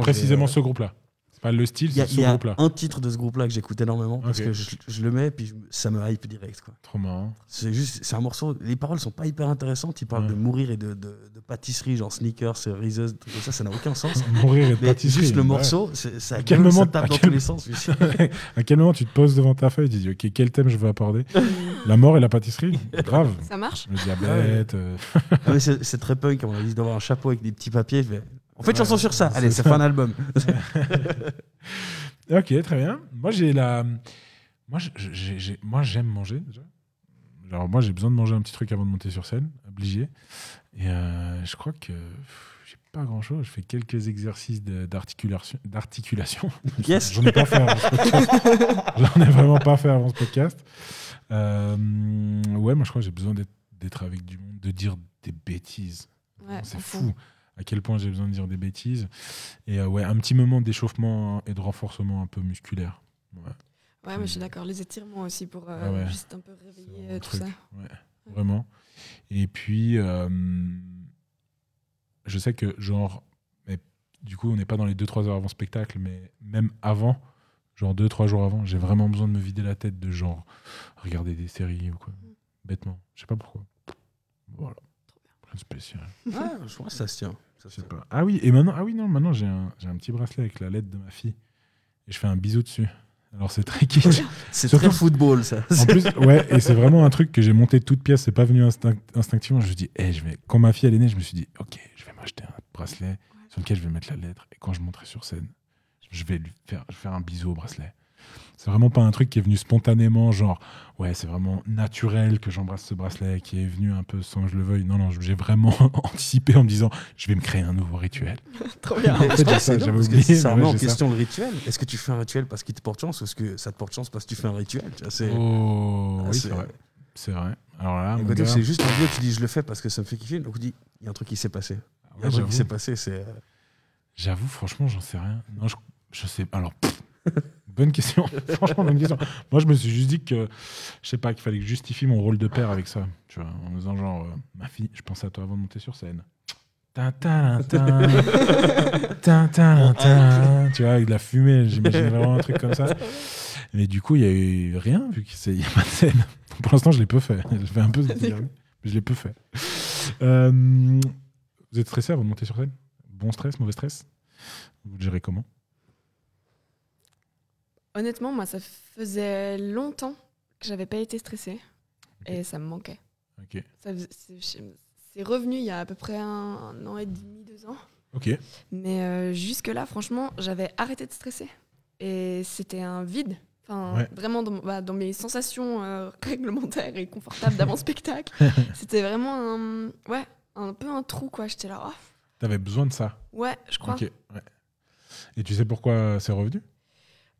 Précisément ce groupe-là. Pas le style, Il y a, c'est il ce y a groupe-là. un titre de ce groupe-là que j'écoute énormément parce que je, je le mets puis je- ça me hype direct. Quoi. Trop marrant. C'est juste, c'est un morceau. Les paroles sont pas hyper intéressantes. Ils parlent Ouais. de mourir et de, de, de pâtisserie, genre sneakers, Reese's, trucs comme ça. Ça n'a aucun sens. Mourir et de pâtisserie. juste le morceau, ça, À quel gueule, moment- ça tape à dans tous les sens. à quel moment tu te poses devant ta feuille et tu dis ok quel thème je veux aborder? La mort et la pâtisserie? Grave. Ça marche? Le diabète. euh, Ah, mais c'est très punk. À mon avis, il doit avoir un chapeau avec des petits papiers. On fait une Ouais, chanson sur ça. Allez, ça. fait un album. Ok, très bien. Moi j'ai la. Moi j'ai- j'ai- moi j'aime manger déjà. Genre moi j'ai besoin de manger un petit truc avant de monter sur scène, obligé. Et euh, je crois que j'ai pas grand chose. Je fais quelques exercices de- d'articulation. D'articulation. Yes. J'en ai pas fait avant ce podcast. J'en ai vraiment pas fait avant ce podcast. Euh, ouais, moi je crois que j'ai besoin d'être- d'être avec du monde, de dire des bêtises. Ouais, c'est fou à quel point j'ai besoin de dire des bêtises. Et euh, ouais, un petit moment d'échauffement et de renforcement un peu musculaire. Ouais, Ouais, mais je suis d'accord. Les étirements aussi pour euh, Ah ouais. juste un peu réveiller euh, tout truc. ça. Ouais, vraiment. Et puis, euh, je sais que, genre, mais, du coup, on n'est pas dans les 2-3 heures avant spectacle, mais même avant, genre 2-3 jours avant, j'ai vraiment besoin de me vider la tête de genre regarder des séries ou quoi. Mm. Bêtement. Je sais pas pourquoi. Voilà. Spécial. Ah, je crois que ça se tient. Ça se tient. pas. Ah oui, et maintenant, ah oui, non, maintenant j'ai un, j'ai un petit bracelet avec la lettre de ma fille. Et je fais un bisou dessus. Alors c'est très kitsch. C'est Surtout- très football, ça. En plus, ouais, et c'est vraiment un truc que j'ai monté de toute pièce. C'est pas venu instinct- instinctivement. Je me suis dit, eh, je vais. Quand ma fille elle est née, je me suis dit, ok, je vais m'acheter un bracelet sur lequel je vais mettre la lettre. Et quand je monterai sur scène, je vais lui faire, je vais faire un bisou au bracelet. C'est vraiment pas un truc qui est venu spontanément, genre, ouais, c'est vraiment naturel que j'embrasse ce bracelet, qui est venu un peu sans que je le veuille. Non, non, j'ai vraiment anticipé en me disant, je vais me créer un nouveau rituel. Trop bien. En fait, ça, que Ça remet en ça. question le rituel. Est-ce que tu fais un rituel parce qu'il te porte chance ou est-ce que ça te porte chance parce que tu fais un rituel tu vois, c'est- Oh, Ah, oui, vrai. C'est vrai. Alors là, gars- c'est juste un tu dis je le fais parce que ça me fait kiffer. Donc tu dis il y a un truc qui s'est passé. Il y a un truc qui s'est j'avoue. passé, c'est. euh, J'avoue, franchement, j'en sais rien. Non, je, je sais. Alors, pff, bonne question. franchement, bonne question. Moi, je me suis juste dit que, je sais pas, qu'il fallait que je justifie mon rôle de père avec ça. Tu vois, en disant genre, euh, ma fille, je pense à toi avant de monter sur scène. Tin, tin, tin, tin, tin, tin. Tu vois, avec de la fumée, j'imaginais vraiment un truc comme ça. Mais du coup, il y a eu rien, vu qu'il n'y a pas de scène. Pour l'instant, je l'ai peu fait. Je fais un peu ce que mais je l'ai peu fait. Euh, vous êtes stressé avant de monter sur scène? Bon stress, mauvais stress? Vous le gérez comment? Honnêtement, moi, ça faisait longtemps que j'avais pas été stressée et ça me manquait. C'est- revenu il y a à peu près un, un an et demi, deux ans. Mais euh, jusque-là, franchement, j'avais arrêté de stresser. Et c'était un vide. Enfin, Ouais. vraiment dans, bah, dans mes sensations euh, réglementaires et confortables d'avant spectacle. C'était vraiment un, ouais, un peu un trou, quoi. J'étais là, oh, T'avais besoin de ça. ouais, je crois. Ouais. Et tu sais pourquoi c'est revenu?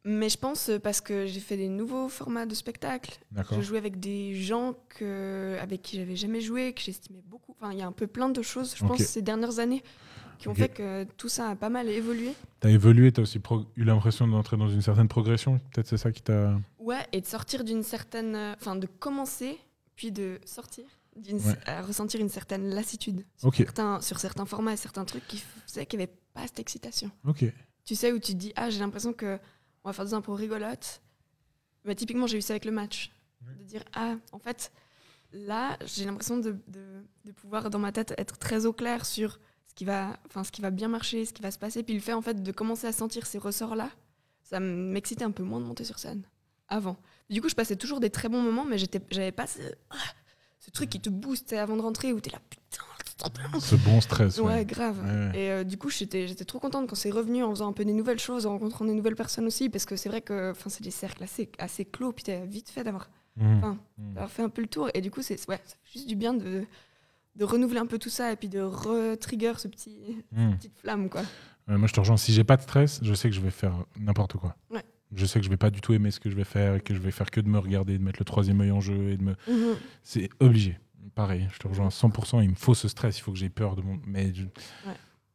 Mais je pense euh, parce que j'ai fait des nouveaux formats de spectacle. Je jouais avec des gens que, avec qui j'avais jamais joué, que j'estimais beaucoup. Enfin, il y a un peu plein de choses, je pense, ces dernières années qui ont fait que tout ça a pas mal évolué. T'as évolué, t'as aussi pro- eu l'impression d'entrer dans une certaine progression. Peut-être c'est ça qui t'a. Ouais, et de sortir d'une certaine. Enfin, de commencer, puis de sortir, Ouais. à ressentir une certaine lassitude sur, certains, sur certains formats et certains trucs qui faisaient qu'il n'y avait pas cette excitation. Ok. Tu sais, où tu te dis, ah, j'ai l'impression que on va faire des impôts rigolotes. Bah, typiquement, j'ai eu ça avec le match. De dire, ah, en fait, là, j'ai l'impression de, de- de pouvoir, dans ma tête, être très au clair sur ce qui va, ce qui va bien marcher, ce qui va se passer. Puis le fait, en fait, de commencer à sentir ces ressorts-là, ça m'excitait un peu moins de monter sur scène avant. Du coup, je passais toujours des très bons moments, mais j'avais pas ce, ah, ce truc qui te booste avant de rentrer où t'es là, putain. Ce bon stress. Ouais, Ouais. grave. Ouais. Et euh, du coup, j'étais, j'étais trop contente quand c'est revenu en faisant un peu des nouvelles choses, en rencontrant des nouvelles personnes aussi, parce que c'est vrai que c'est des cercles assez, assez clos, puis t'as vite fait d'avoir, Mhm. d'avoir fait un peu le tour. Et du coup, c'est, ouais, ça fait juste du bien de, de renouveler un peu tout ça et puis de re-trigger ce petit, Mhm. petite flamme, quoi. Ouais, moi, je te rejoins. Si j'ai pas de stress, je sais que je vais faire n'importe quoi. Ouais. Je sais que je vais pas du tout aimer ce que je vais faire et que je vais faire que de me regarder, de mettre le troisième œil en jeu et de me. Mhm. C'est obligé. Pareil, je te rejoins à 100%. Il me faut ce stress. Il faut que j'ai peur de mon. Mais je-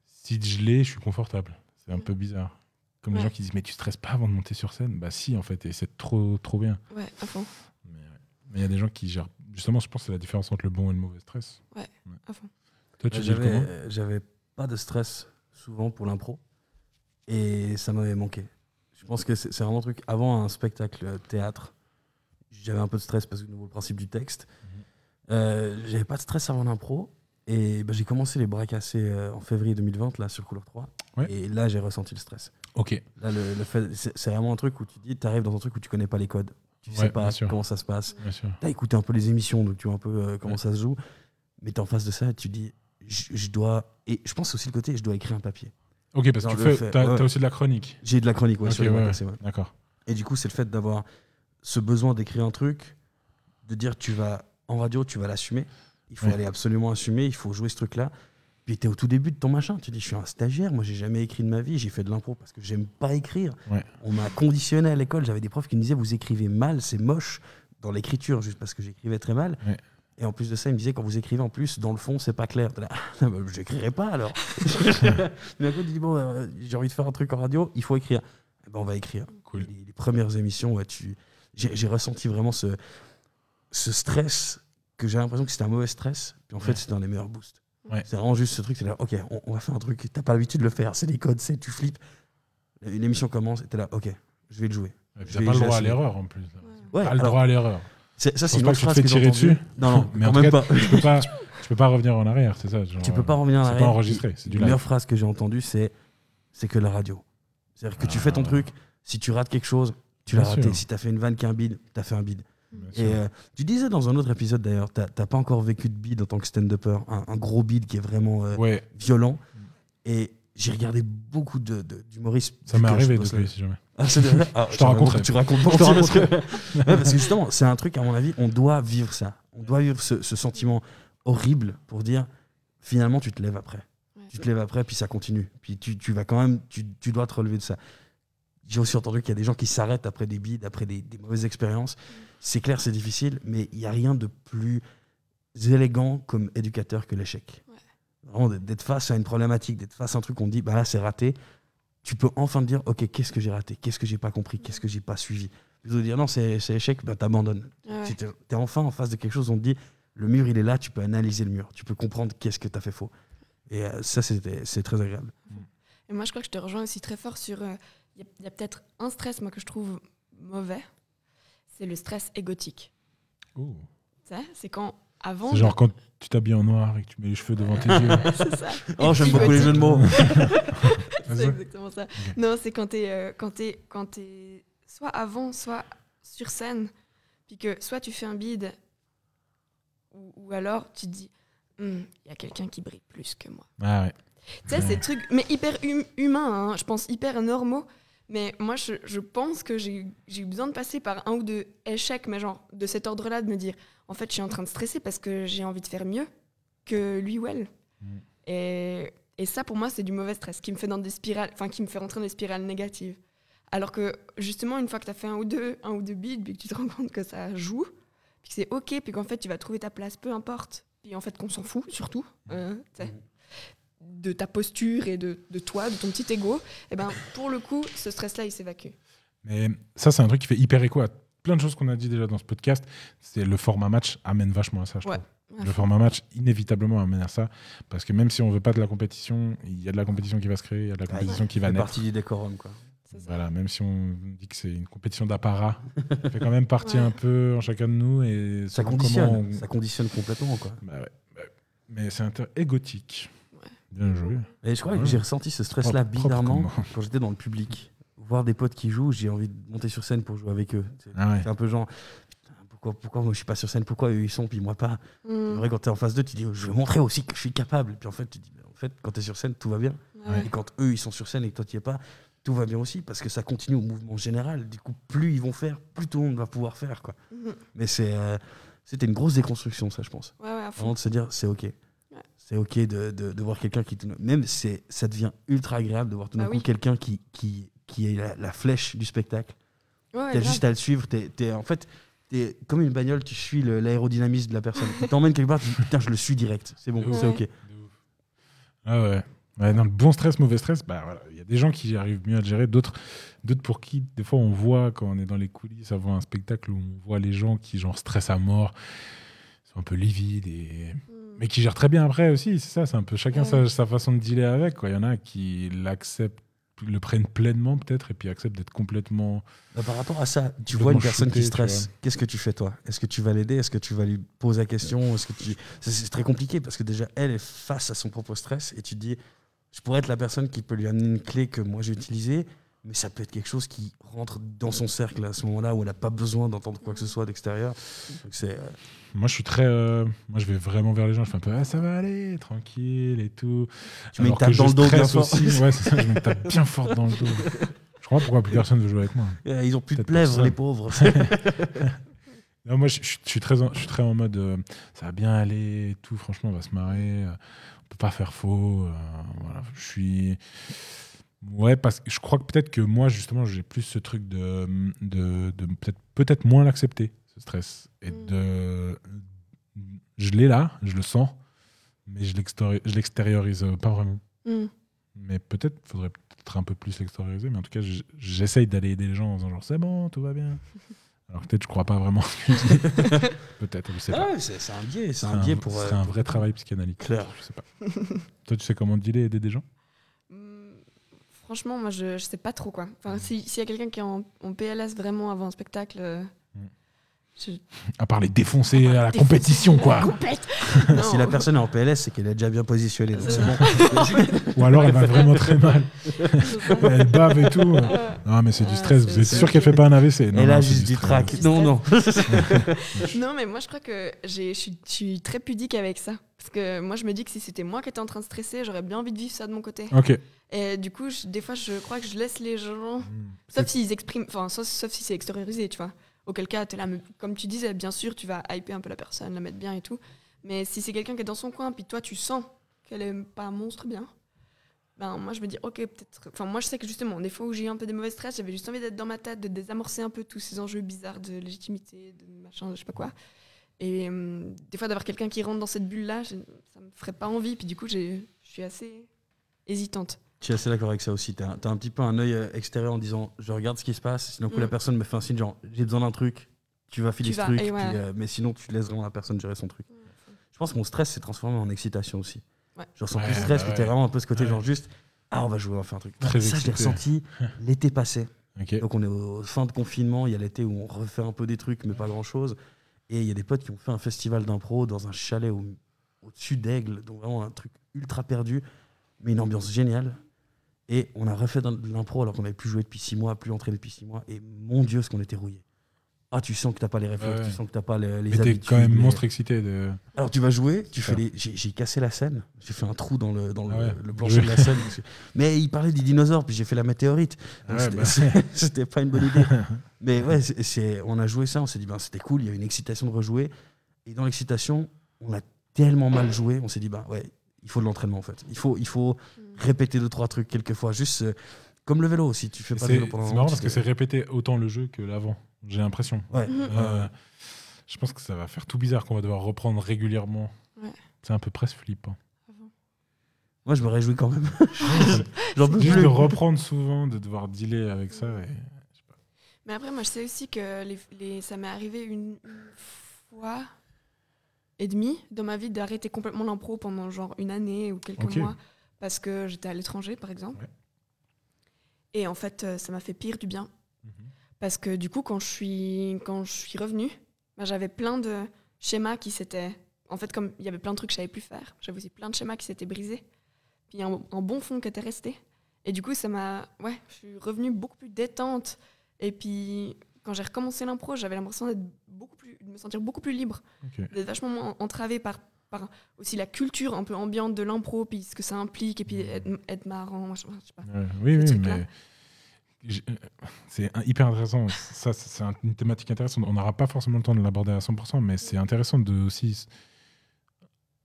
si je l'ai, je suis confortable. C'est un peu bizarre. Comme les Ouais. gens qui disent mais tu stresses pas avant de monter sur scène? Bah si en fait et c'est trop trop bien. Ouais, à fond, Mais ouais. Il y a des gens qui gèrent. Justement, je pense que c'est la différence entre le bon et le mauvais stress. à fond. Toi, tu Bah, dis le J'avais comment? j'avais pas de stress souvent pour l'impro et ça m'avait manqué. Je pense que c'est c'est vraiment un truc. Avant un spectacle euh, théâtre, j'avais un peu de stress parce que nouveau le principe du texte. Mhm. Euh, j'avais pas de stress avant l'impro et bah, j'ai commencé les bras cassés euh, en février 2020 là sur couleur 3 Ouais. et là j'ai ressenti le stress. Ok. Là le, le fait c'est vraiment un truc où tu dis t'arrives dans un truc où tu connais pas les codes, tu Ouais, sais pas comment ça se passe. T'as écouté un peu les émissions, donc tu vois un peu euh, comment Ouais. ça se joue. Mais t'es en face de ça et tu dis, je dois. Et je pense aussi le côté, je dois écrire un papier. Ok, parce que tu fais. T'as t'as aussi de la chronique. J'ai de la chronique, ouais, Ok, sur les bras cassés. D'accord. Et du coup, c'est le fait d'avoir ce besoin d'écrire un truc, de dire, tu vas en radio, tu vas l'assumer. Il faut Ouais. aller absolument assumer, il faut jouer ce truc-là. Puis t'es au tout début de ton machin. Tu dis, je suis un stagiaire, moi j'ai jamais écrit de ma vie, j'ai fait de l'impro parce que j'aime pas écrire. Ouais. On m'a conditionné à l'école, j'avais des profs qui me disaient, vous écrivez mal, c'est moche dans l'écriture, juste parce que j'écrivais très mal. Ouais. Et en plus de ça, ils me disaient, quand vous écrivez en plus, dans le fond, c'est pas clair. Là, Ah, bah, j'écrirai pas alors. Mais à côté, tu dis, bon, euh, j'ai envie de faire un truc en radio, il faut écrire. Eh ben, on va écrire. Cool. Les, les premières émissions, ouais, tu... j'ai ressenti vraiment ce, ce stress que j'ai l'impression que c'était un mauvais stress. Puis en fait, Ouais. c'était un des meilleurs boosts. Ouais. C'est vraiment juste ce truc, c'est là, ok, on, on va faire un truc, t'as pas l'habitude de le faire, c'est des codes, c'est tu flippes. Une émission commence, et t'es là, ok, je vais le jouer. T'as pas le droit à l'erreur en plus. Ouais. Pas le droit à l'erreur. ça, c'est une autre phrase que j'ai dessus. Non, non, Mais en même cas, pas. tu peux pas, tu peux pas revenir en arrière, c'est ça. genre, Tu peux pas revenir en C'est pas arrière. enregistré, c'est du La meilleure phrase que j'ai entendue, c'est c'est que la radio. C'est-à-dire que tu fais ton Ah. truc, si tu rates quelque chose, tu l'as raté. Si t'as fait une vanne qui est un bide, t'as fait un bide. Et euh, tu disais dans un autre épisode d'ailleurs, t'as pas encore vécu de bide en tant que stand-upper, un, un gros bide qui est vraiment euh, ouais, violent. Et j'ai regardé beaucoup de- de- d'humoristes. ça m'est arrivé depuis, là- si jamais. Ah, Ah, Je raconte- raconterai. Tu racontes pas Je te parce que- raconterai. Ouais, parce que justement, c'est un truc, à mon avis, on doit vivre ça. On doit vivre ce, ce sentiment horrible pour dire finalement, tu te lèves après. Ouais. Tu te lèves après, puis ça continue. Puis tu, tu vas quand même, tu, tu dois te relever de ça. J'ai aussi entendu qu'il y a des gens qui s'arrêtent après des bides, après des, des mauvaises expériences. C'est clair, c'est difficile, mais il n'y a rien de plus élégant comme éducateur que l'échec. Ouais. Vraiment, d'être- face à une problématique, d'être face à un truc qu'on dit, bah là, c'est raté. Tu peux enfin te dire, ok, qu'est-ce que j'ai raté? Qu'est-ce que j'ai pas compris? Qu'est-ce que j'ai pas suivi? Plutôt de dire, non, c'est échec, bah t'abandonnes. Ouais. Si tu es enfin en face de quelque chose, on te dit le mur il est là, tu peux analyser le mur, tu peux comprendre qu'est-ce que tu as fait faux. Et euh, ça, c'est très agréable. Et moi, je crois que je te rejoins aussi très fort sur. Il y a, peut-être un stress, moi, que je trouve mauvais. C'est le stress égotique. Oh. C'est quand avant. C'est genre quand tu t'habilles en noir et que tu mets les cheveux devant tes yeux. c'est ça. Oh, j'aime beaucoup les jeux de mots. C'est exactement ça. Non, c'est quand t'es euh, quand t'es quand t'es soit avant, soit sur scène, puis que soit tu fais un bide, ou, ou alors tu te dis Il y a quelqu'un qui brille plus que moi. Ah ouais. Tu sais, ces trucs, mais hyper hum- humains, hein, je pense hyper normaux. Mais moi, je, je pense que j'ai eu besoin de passer par un ou deux échecs, mais genre de cet ordre-là, de me dire, en fait, je suis en train de stresser parce que j'ai envie de faire mieux que lui ou elle. Mm. Et, et ça, pour moi, c'est du mauvais stress qui me fait dans des spirales, enfin, qui me fait rentrer dans des spirales négatives. Alors que justement, une fois que tu as fait un ou deux, un ou deux beats, puis que tu te rends compte que ça joue, puis que c'est ok, puis qu'en fait, tu vas trouver ta place, peu importe. Puis en fait, qu'on s'en fout, surtout. euh, tu sais de ta posture et de, de toi, de ton petit ego, et ben pour le coup, ce stress-là, il s'évacue. Mais ça, c'est un truc qui fait hyper écho à plein de choses qu'on a dit déjà dans ce podcast. C'est le format match amène vachement à ça, je Ouais. trouve. Le format match, inévitablement, amène à ça. Parce que même si on veut pas de la compétition, il y a de la compétition qui va se créer, il y a de la Ah, compétition qui va fait naître. partie du décorum, quoi. Voilà, même si on dit que c'est une compétition d'apparat, ça fait quand même partie Ouais. un peu en chacun de nous. Et Ça conditionne, on- ça conditionne complètement, quoi. Bah bah ouais. Mais c'est inter égotique. Bien joué. Et je crois que j'ai ressenti ce stress-là bizarrement quand j'étais dans le public. Voir des potes qui jouent, j'ai envie de monter sur scène pour jouer avec eux. C'est Ah ouais. c'est un peu genre, putain, pourquoi, pourquoi moi je suis pas sur scène, pourquoi eux ils sont, puis moi pas? C'est Mm. vrai, quand t'es en face d'eux, tu dis, je vais montrer aussi que je suis capable. Puis en fait, tu dis, mais en fait, quand t'es sur scène, tout va bien. Ouais. Et quand eux ils sont sur scène et que toi tu es pas, tout va bien aussi parce que ça continue au mouvement général. Du coup, plus ils vont faire, plus tout le monde va pouvoir faire. Quoi. Mhm. Mais c'est, euh, c'était une grosse déconstruction, ça, je pense. Ouais, ouais, à fond. Vraiment de se dire, c'est OK. C'est OK de, de, de voir quelqu'un qui. Même c'est, ça devient ultra agréable de voir tout d'un Bah coup oui. quelqu'un qui, qui, qui est la, la flèche du spectacle. Ouais, T'as juste à le suivre. T'es, t'es- en fait, t'es comme une bagnole, tu suis le- l'aérodynamisme de la personne. Tu t'emmènes quelque part, tu dis, putain, je le suis direct. C'est bon, c'est OK. Ah ouais. Ouais, non, le bon stress, mauvais stress, bah voilà. Il y a des gens qui arrivent mieux à le gérer, d'autres, d'autres pour qui, des fois, on voit quand on est dans les coulisses avant un spectacle où on voit les gens qui genre stressent à mort, sont un peu livides et. Mais qui gèrent très bien après aussi. C'est ça, c'est un peu chacun Ouais. sa, sa façon de dealer avec. Quoi. Il y en a qui l'acceptent, le prennent pleinement peut-être, et puis acceptent d'être complètement. Bah, par rapport à ça, tu vois une personne shooté, qui stresse, qu'est-ce que tu fais toi? Est-ce que tu vas l'aider? Est-ce que tu vas lui poser la question? Est-ce que tu... c'est, c'est très compliqué parce que déjà elle est face à son propre stress et tu te dis, je pourrais être la personne qui peut lui amener une clé que moi j'ai utilisée, mais ça peut être quelque chose qui rentre dans son cercle à ce moment-là où elle n'a pas besoin d'entendre quoi que ce soit d'extérieur. C'est, euh, Moi, je suis très. euh, Moi, je vais vraiment vers les gens. Je fais un peu, Ah, ça va aller, tranquille et tout. tu mets une tape dans le dos bien fort. aussi. Ouais, c'est ça, je me tape bien fort dans le dos. Je crois pourquoi plus personne veut jouer avec moi. Euh, Ils ont plus de plèvres, les pauvres. Non, moi, je, je- je suis très, en, je suis très en mode, euh, ça va bien aller et tout. Franchement, on va se marrer. euh, on peut pas faire faux. voilà, je suis. Ouais, parce que je crois que peut-être que moi, justement, j'ai plus ce truc de, de, de peut-être peut-être moins l'accepter, ce stress. Et Mm. de. Je l'ai là, je le sens, mais je l'extéri- je l'extériorise pas vraiment. Mm. Mais peut-être faudrait peut-être un peu plus l'extérioriser. Mais en tout cas, j'essaye d'aller aider les gens en disant genre c'est bon, tout va bien. Alors que peut-être je crois pas vraiment. ce que je dis. peut-être, je sais pas. Ah ouais, c'est, un biais, c'est un biais pour. c'est euh, un pour- vrai travail psychanalytique. Clair. Je sais pas. Toi, tu sais comment dealer et aider des gens? Franchement, moi, je, je sais pas trop quoi. Enfin, si- s'il y a quelqu'un qui est en, en PLS vraiment avant un spectacle, euh, je- À part les défoncer Ah, à la défoncer. compétition, quoi. Complète. Si la personne est en PLS, c'est qu'elle est déjà bien positionnée. donc bon. Ou alors elle va vraiment très mal. Elle bave et tout. Non, mais c'est du Ah, stress. c'est- Vous êtes sûr qu'elle fait pas un AVC Non, Elle non, juste du trac. Non, non. Non, mais moi, je crois que j'ai- je suis- très pudique avec ça. Parce que moi, je me dis que si c'était moi qui étais en train de stresser, j'aurais bien envie de vivre ça de mon côté. Ok. Et du coup, je- des fois, je crois que je laisse les gens. Mm. Sauf s'ils expriment. Enfin, sauf, sauf si c'est extériorisé, tu vois. Auquel cas, es là, mais comme tu disais, bien sûr, tu vas hyper un peu la personne, la mettre bien et tout. Mais si c'est quelqu'un qui est dans son coin, puis toi, tu sens qu'elle est pas un monstre bien, ben moi, je me dis, ok, peut-être. Enfin, moi, je sais que justement, des fois où j'ai eu un peu des mauvais stress, j'avais juste envie d'être dans ma tête, de désamorcer un peu tous ces enjeux bizarres de légitimité, de machin, de je sais pas quoi. Et hum, des fois, d'avoir quelqu'un qui rentre dans cette bulle-là, je- ça me ferait pas envie. Puis du coup, je suis assez hésitante. Je suis assez d'accord avec ça aussi. Tu as, un petit peu un œil euh, extérieur en disant je regarde ce qui se passe. Sinon, coup, Mm. la personne me fait un signe genre j'ai besoin d'un truc, tu vas filer Tu ce vas, truc. ouais. euh, mais sinon, tu laisses vraiment la personne gérer son truc. Je pense que mon stress s'est transformé en excitation aussi. Ouais. Je ressens Ouais, plus de stress, bah mais t'es vraiment un peu ce côté Ouais. genre juste ah, on va jouer, on va faire un truc. Très ça, je l'ai excité. ressenti l'été passé. Donc, on est au fin de confinement. Il y a l'été où on refait un peu des trucs, mais pas grand chose. Et il y a des potes qui ont fait un festival d'impro dans un chalet au- au-dessus d'Aigle, donc vraiment un truc ultra perdu, mais une ambiance géniale. Et on a refait de l'impro alors qu'on n'avait plus joué depuis six mois, plus entraîné depuis six mois. Et mon Dieu, ce qu'on était rouillé. Ah, tu sens que t'as pas les réflexes, Ouais. tu sens que t'as pas les, les Mais t'es habitudes. quand même les- monstre excité de. Alors tu vas jouer, tu fais les... j'ai, j'ai cassé la scène, j'ai fait un trou dans le, dans Ah le, ouais. le plancher de la scène. Mais il parlait des dinosaures, puis j'ai fait la météorite. C'était, bah. c'est- c'était pas une bonne idée. Mais ouais, c'est, c'est- on a joué ça, on s'est dit ben c'était cool, il y a une excitation de rejouer. Et dans l'excitation, on a tellement mal joué, on s'est dit ben ouais, il faut de l'entraînement en fait. Il faut, il faut Mm. répéter deux trois trucs quelquefois, juste euh, comme le vélo aussi. Tu fais pas de vélo pendant c'est marrant parce que c'est répété autant le jeu que l'avant. J'ai l'impression. Ouais. Mhm. Euh, je pense que ça va faire tout bizarre qu'on va devoir reprendre régulièrement. Ouais. C'est un peu presque flippant. Moi je me réjouis quand même. J'en peux Juste plus. de reprendre souvent, de devoir dealer avec ça. et- Mais après, moi, je sais aussi que les, les- ça m'est arrivé une, une fois et demie dans ma vie d'arrêter complètement l'impro pendant genre une année ou quelques mois parce que j'étais à l'étranger, par exemple. Ouais. Et en fait, euh, ça m'a fait pire du bien. Parce que du coup, quand je suis, quand je suis revenue, bah, j'avais plein de schémas qui s'étaient. En fait, comme il y avait plein de trucs que je savais plus faire, j'avais aussi plein de schémas qui s'étaient brisés. Puis un, un bon fond qui était resté. Et du coup, ça m'a. Ouais, je suis revenue beaucoup plus détente. Et puis, quand j'ai recommencé l'impro, j'avais l'impression d'être beaucoup plus, de me sentir beaucoup plus libre, d'être vachement moins entravée par, par aussi la culture un peu ambiante de l'impro, puis ce que ça implique, et puis être, être marrant. je- sais pas. Oui, oui, mais c'est un- hyper intéressant. Ça, c'est c'est un- une thématique intéressante. On n'aura pas forcément le temps de l'aborder à 100%, mais c'est intéressant de aussi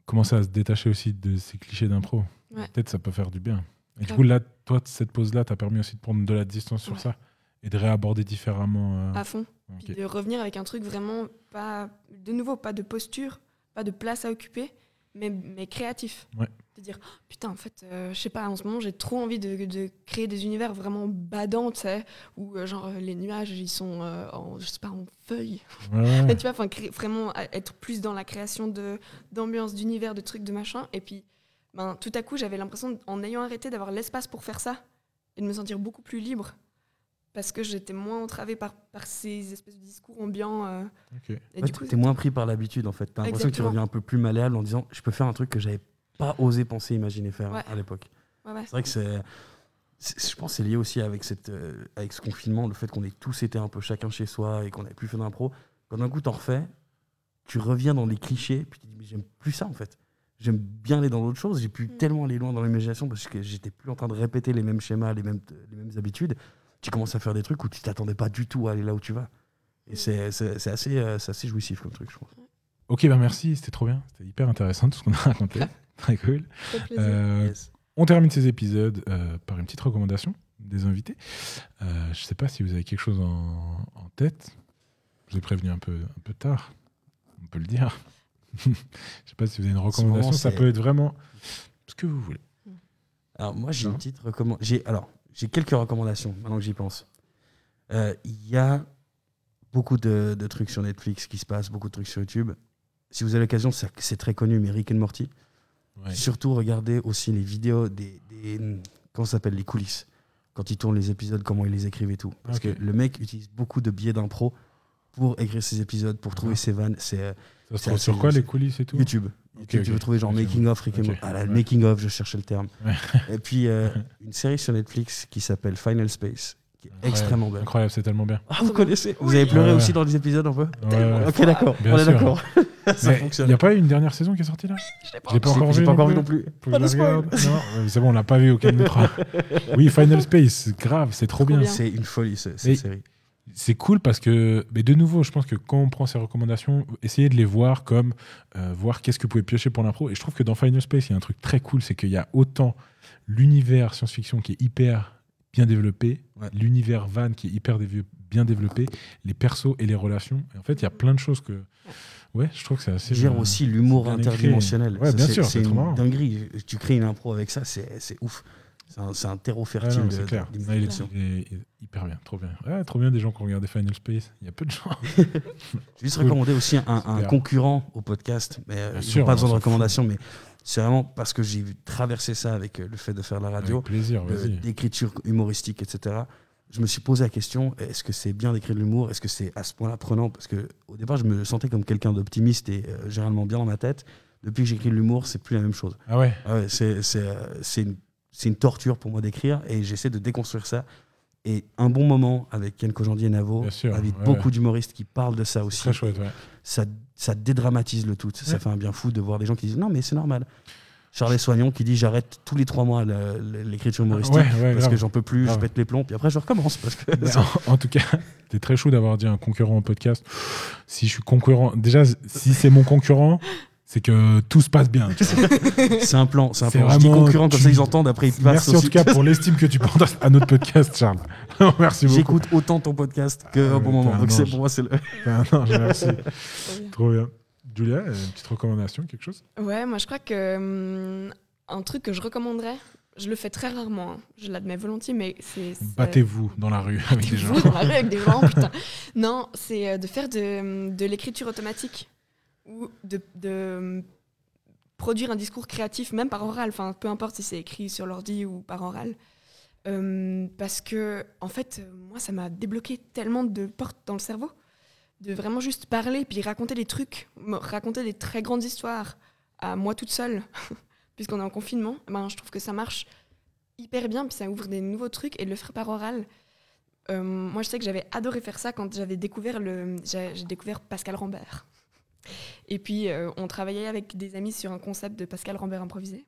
commencer à se détacher aussi de ces clichés d'impro. Ouais. Peut-être ça peut faire du bien. Et du coup, là, toi, cette pause-là t'a permis aussi de prendre de la distance sur Ouais. ça et de réaborder différemment. euh, À fond. ok. Puis de revenir avec un truc vraiment pas. De nouveau, pas de posture, pas de place à occuper, mais, mais créatif. Ouais. De dire, Oh, putain, en fait, euh, je sais pas, en ce moment, j'ai trop envie de, de créer des univers vraiment badants, tu sais, où euh, genre les nuages, ils sont euh, en, je sais pas, en feuilles. Ouais, tu vois, enfin, vraiment être plus dans la création de d'ambiance, d'univers, de trucs, de machin. Et puis, ben, tout à coup, j'avais l'impression, en ayant arrêté, d'avoir l'espace pour faire ça et de me sentir beaucoup plus libre. Parce que j'étais moins entravée par, par ces espèces de discours ambiants. euh, Ok. et Ouais, du t'es- coup, t'es moins pris par l'habitude en fait. T'as l'impression que tu reviens un peu plus malléable en disant je peux faire un truc que j'avais pas osé penser, imaginer faire Ouais. à l'époque. ouais, ouais. C'est vrai que c'est. Je pense que c'est lié aussi avec, cette, euh, avec ce confinement, le fait qu'on ait tous été un peu chacun chez soi et qu'on n'avait plus fait d'impro. Quand d'un coup t'en refais, tu reviens dans les clichés, puis tu te dis mais j'aime plus ça en fait. J'aime bien aller dans d'autres choses. J'ai pu Mm. tellement aller loin dans l'imagination parce que j'étais plus en train de répéter les mêmes schémas, les mêmes, les mêmes habitudes. Tu commences à faire des trucs où tu t'attendais pas du tout à aller là où tu vas. Et Mm. c'est assez, euh, assez jouissif comme truc, je trouve. Ok, bah merci, c'était trop bien. C'était hyper intéressant tout ce qu'on a raconté. Très cool. Euh, Yes. On termine ces épisodes euh, par une petite recommandation des invités. Euh, je sais pas si vous avez quelque chose en, en tête. Je vous ai prévenu un peu, un peu tard. On peut le dire. je sais pas si vous avez une recommandation. moment, Ça peut être vraiment ce que vous voulez. Alors moi j'ai une petite recommandation. Alors j'ai quelques recommandations maintenant que j'y pense. Euh, Il y a beaucoup de, de trucs sur Netflix qui se passent, beaucoup de trucs sur YouTube. Si vous avez l'occasion, c'est c'est très connu, mais Rick and Morty. Ouais. Surtout regardez aussi les vidéos des, des comment ça s'appelle les coulisses quand ils tournent les épisodes, comment ils les écrivent et tout. Parce que le mec utilise beaucoup de biais d'impro pour écrire ses épisodes, pour trouver Ah. ses vannes. C'est euh, Ça se c'est trouve assez sur quoi les coulisses et tout YouTube. YouTube, tu veux trouver genre making of, Rick and. Ah là, ouais. making of, je cherchais le terme. Et puis euh, une série sur Netflix qui s'appelle Final Space, qui est Incroyable. extrêmement belle. Incroyable, c'est tellement bien. Ah, vous connaissez Vous avez pleuré Ouais, aussi dans les épisodes un peu Ouais. Ok, d'accord. Bien On est sûr. d'accord. ça fonctionne. Il n'y a pas eu une dernière saison qui est sortie là Je l'ai pas pas encore vu pas encore vu plus. non plus. Pas de spoil. Non, c'est bon, on l'a pas vu au Calmetra. oui, Final Space, grave, c'est trop Trop bien. bien. C'est une folie cette série. C'est cool parce que, mais de nouveau, je pense que quand on prend ces recommandations, essayez de les voir comme euh, voir qu'est-ce que vous pouvez piocher pour l'impro. Et je trouve que dans Final Space, il y a un truc très cool, c'est qu'il y a autant l'univers science-fiction qui est hyper bien développé, Ouais. l'univers van qui est hyper bien développé, les persos et les relations. Et en fait, il y a plein de choses que, ouais, je trouve que c'est assez. Gère euh, aussi l'humour interdimensionnel. Ouais, Ça, bien sûr, c'est une dinguerie. Tu crées une impro avec ça, c'est ouf. C'est un, terreau fertile c'est clair. de- Non, il, est, il hyper bien, trop bien. Ouais, trop bien des gens qui ont regardé Final Space. Il y a peu de gens. Je vais juste Cool. recommander aussi un, concurrent au podcast. Mais euh, Bien sûr, pas besoin de s'en recommandations, mais c'est vraiment parce que j'ai traversé ça avec euh, le fait de faire la radio. D'écriture humoristique, etc. Je me suis posé la question est-ce que c'est bien d'écrire de l'humour? Est-ce que c'est à ce point-là prenant? Parce que au départ, je me sentais comme quelqu'un d'optimiste et euh, généralement bien dans ma tête. Depuis que j'écris de l'humour, c'est plus la même chose. Ah ouais. Ah ouais, c'est c'est, euh, c'est une, c'est une torture pour moi d'écrire et j'essaie de déconstruire ça. Et un bon moment avec Ken Kojandi et Navo, sûr, avec ouais, beaucoup d'humoristes qui parlent de ça aussi. Très chouette, ouais. Ça, ça dédramatise le tout. Ça fait un bien fou de voir des gens qui disent non, mais c'est normal. Charles Soignon qui dit j'arrête tous les trois mois l'écriture humoristique Ouais, ouais, parce grave. que j'en peux plus, Grave. je pète les plombs, puis après je recommence parce que en, en tout cas, t'es très chaud d'avoir dit un concurrent en podcast. Si je suis concurrent, déjà, si c'est mon concurrent, c'est que tout se passe bien. c'est un plan. C'est un C'est plan. Je dis concurrent comme tu- ça ils entendent après ils passent Merci en tout cas pour l'estime que tu portes à notre podcast, Charles. Merci beaucoup. J'écoute autant ton podcast qu'un Ah bon moment. Donc pour moi c'est le. Ah, non, merci. Trop bien. Julia, une petite recommandation, quelque chose? Ouais, moi je crois que hum, un truc que je recommanderais, je le fais très rarement, hein, je l'admets volontiers, mais c'est. Battez-vous dans la rue avec des gens. Battez-vous dans la rue avec des gens, putain. Non, c'est euh, de faire de, de l'écriture automatique ou de, de hum, produire un discours créatif, même par oral, enfin peu importe si c'est écrit sur l'ordi ou par oral. Hum, parce que, en fait, moi, ça m'a débloqué tellement de portes dans le cerveau, de vraiment juste parler, puis raconter des trucs, raconter des très grandes histoires à moi toute seule, puisqu'on est en confinement. Ben, je trouve que ça marche hyper bien, puis ça ouvre des nouveaux trucs, et de le faire par oral. euh, moi, je sais que j'avais adoré faire ça quand j'avais découvert le, j'ai découvert Pascal Rambert. Et puis, euh, on travaillait avec des amis sur un concept de Pascal Rambert improvisé.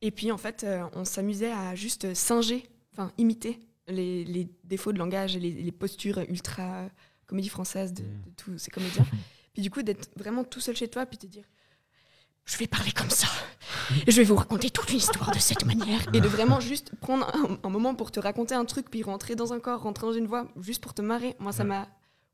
Et puis, en fait, euh, on s'amusait à juste singer, enfin, imiter les, les défauts de langage et les, les postures ultra comédie française de, Mm. de tous ces comédiens. puis, du coup, d'être vraiment tout seul chez toi, puis te dire je vais parler comme ça. Et je vais vous raconter toute l'histoire de cette manière. Et de vraiment juste prendre un, un moment pour te raconter un truc, puis rentrer dans un corps, rentrer dans une voix, juste pour te marrer. Moi, ça Ouais. m'a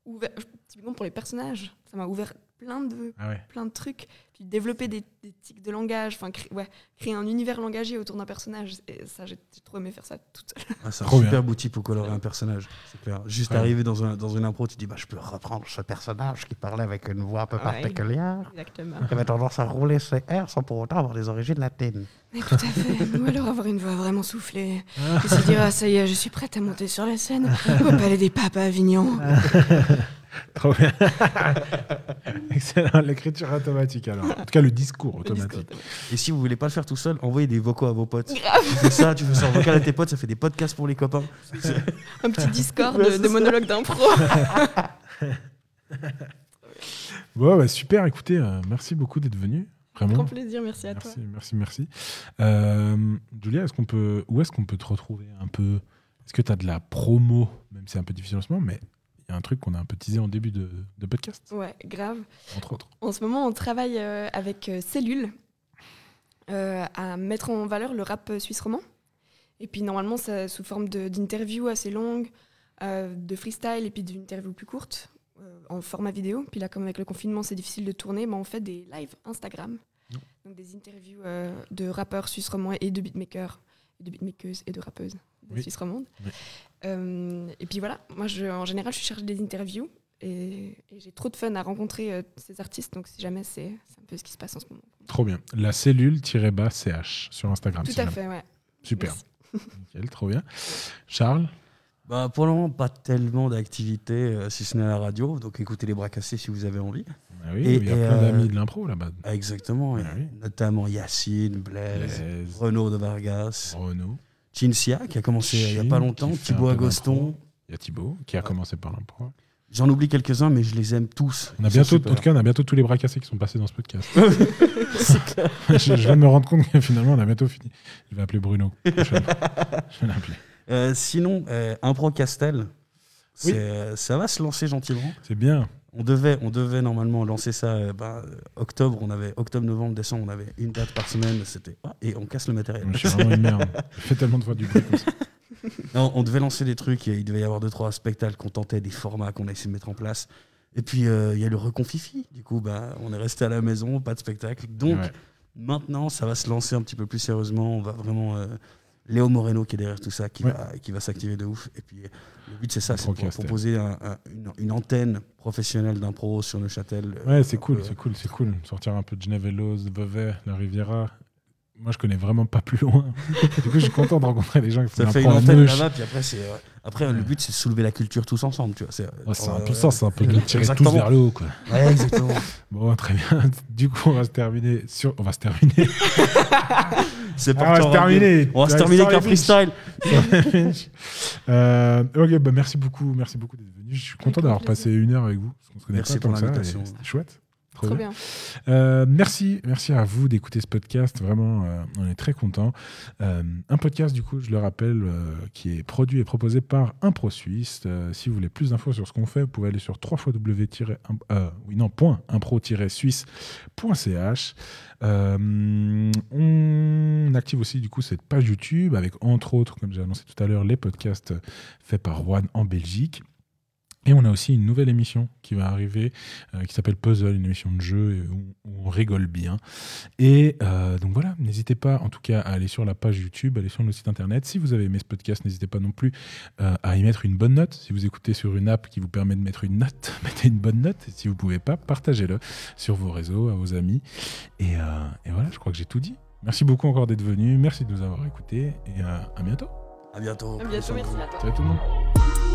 ouvert, typiquement pour les personnages, ça m'a ouvert plein de, Ah ouais. plein de trucs. Puis développer des, des tics de langage, enfin, cré- ouais, créer un univers langagier autour d'un personnage. Et ça, j'ai trop aimé faire ça toute seule. Ah, c'est un Trop bien. super outil pour colorer un personnage. C'est clair. Juste Ouais. arriver dans, un, dans une impro, tu dis bah, je peux reprendre ce personnage qui parlait avec une voix un peu Ouais. particulière. Exactement. qui avait tendance à rouler ses airs sans pour autant avoir des origines latines. Mais tout à fait. Ou alors avoir une voix vraiment soufflée. Et se dire, ah, ça y est, je suis prête à monter sur la scène au Palais des Papes à Avignon. Trop bien. Excellent. L'écriture automatique alors. En tout cas, le discours automatique. Et si vous voulez pas le faire tout seul, envoyez des vocaux à vos potes. Grave. Tu fais ça, tu fais ça en vocal à tes potes, ça fait des podcasts pour les copains. Un petit Discord Ouais, de, monologue d'impro. Bon, bah, super. Écoutez, euh, merci beaucoup d'être venu. Vraiment. Grand plaisir, merci à toi. Merci, merci. Euh, Julia, est-ce qu'on peut, où est-ce qu'on peut te retrouver un peu? Est-ce que tu as de la promo, même si c'est un peu difficile en ce moment, mais y a un truc qu'on a un peu teasé en début de, de podcast, Ouais, grave. entre autres. En ce moment, on travaille euh, avec euh, Cellule euh, à mettre en valeur le rap suisse roman. Et puis normalement, c'est sous forme d'interviews assez longues, euh, de freestyle et puis d'interviews plus courtes euh, en format vidéo. Puis là, comme avec le confinement, c'est difficile de tourner, mais on fait des lives Instagram. Donc des interviews euh, de rappeurs suisses romands et de beatmakers, de beatmakeuses et de rappeuses de Oui. Suisse romande. Oui. Euh, et puis voilà, moi je, en général, je cherche des interviews et, et j'ai trop de fun à rencontrer euh, ces artistes. Donc si jamais, c'est un peu ce qui se passe en ce moment. Trop bien. La cellule-ch sur Instagram. Tout si à jamais. fait, ouais. Super. Nickel, trop bien. Charles Bah, pour le moment, pas tellement d'activités, euh, si ce n'est la radio. Donc écoutez les bras cassés si vous avez envie. Ah oui, Et- il y a et, plein euh, d'amis de l'impro là-bas. Exactement. Ah oui. Notamment Yacine, Blaise, Blaise, Renaud de Vargas, Renaud. Chinsia qui a commencé il n'y a pas longtemps, Thibaut Agoston. Il y a Thibaut qui a commencé par l'impro. J'en oublie quelques-uns, mais je les aime tous. On a bientôt, en tout cas, on a bientôt tous les bras cassés qui sont passés dans ce podcast. Clair. je, je viens de me rendre compte que finalement, on a bientôt fini. Je vais appeler Bruno. je vais l'appeler. Euh, sinon, euh, Impro Castel, Oui. c'est, euh, ça va se lancer gentiment. C'est bien. On devait, on devait normalement lancer ça euh, bah, euh, octobre. On avait octobre, novembre, décembre. On avait une date par semaine. C'était ah, et on casse le matériel. Je suis vraiment une merde. Je fais tellement de fois du bruit comme ça. Non, on devait lancer des trucs. et il devait y avoir deux trois spectacles qu'on tentait, des formats qu'on a essayé de mettre en place. Et puis euh, il y a le reconfifi. Du coup, bah, on est resté à la maison, pas de spectacle. Donc Ouais. maintenant, ça va se lancer un petit peu plus sérieusement. On va vraiment euh, Léo Moreno qui est derrière tout ça, qui Ouais. va, qui va s'activer de ouf. Et puis le but c'est ça, c'est de proposer un- un- une, une antenne professionnelle d'impro sur Neuchâtel. euh, Ouais, c'est cool, c'est cool, c'est cool. Sortir un peu de Genevelos, de Vevey, la Riviera. Moi, je connais vraiment pas plus loin. du coup, je suis content de rencontrer des gens qui font Ça de fait une antenne là-bas, puis après, c'est, euh, après le but, c'est de soulever la culture tous ensemble, tu vois. C'est, Oh, c'est euh, un peu ça, c'est un peu de tirer Exactement. tous vers le haut, quoi. Ouais, exactement. Bon, très bien. Du coup, on va se terminer sur. On va se terminer. c'est Ah, on va se terminer. On va se terminer avec un freestyle. Euh, ok, bah merci beaucoup, merci beaucoup d'être venu. Je suis content d'avoir passé une heure avec vous. Parce qu'on se connaît Merci pas pour tant que ça, l'invitation. C'était chouette. Trop Trop bien. bien. Euh, merci, merci à vous d'écouter ce podcast. Vraiment, euh, on est très contents. Euh, un podcast, du coup, je le rappelle, euh, qui est produit et proposé par Impro Suisse. Si vous voulez plus d'infos sur ce qu'on fait, vous pouvez aller sur 3 euh, oui, non, point, impro-suisse.ch. On active aussi du coup cette page YouTube avec entre autres, comme j'ai annoncé tout à l'heure, les podcasts faits par Juan en Belgique. Et on a aussi une nouvelle émission qui va arriver, euh, qui s'appelle Puzzle, une émission de jeu et où, où on rigole bien. Et euh, donc voilà, n'hésitez pas en tout cas à aller sur la page YouTube, aller sur notre site internet. Si vous avez aimé ce podcast, n'hésitez pas non plus euh, à y mettre une bonne note. Si vous écoutez sur une app qui vous permet de mettre une note, mettez une bonne note. Et si vous pouvez pas, partagez-le sur vos réseaux, à vos amis. Et, euh, et voilà, je crois que j'ai tout dit. Merci beaucoup encore d'être venu, merci de nous avoir écoutés et euh, à bientôt. À bientôt. À bientôt, merci à toi. Ciao tout le monde.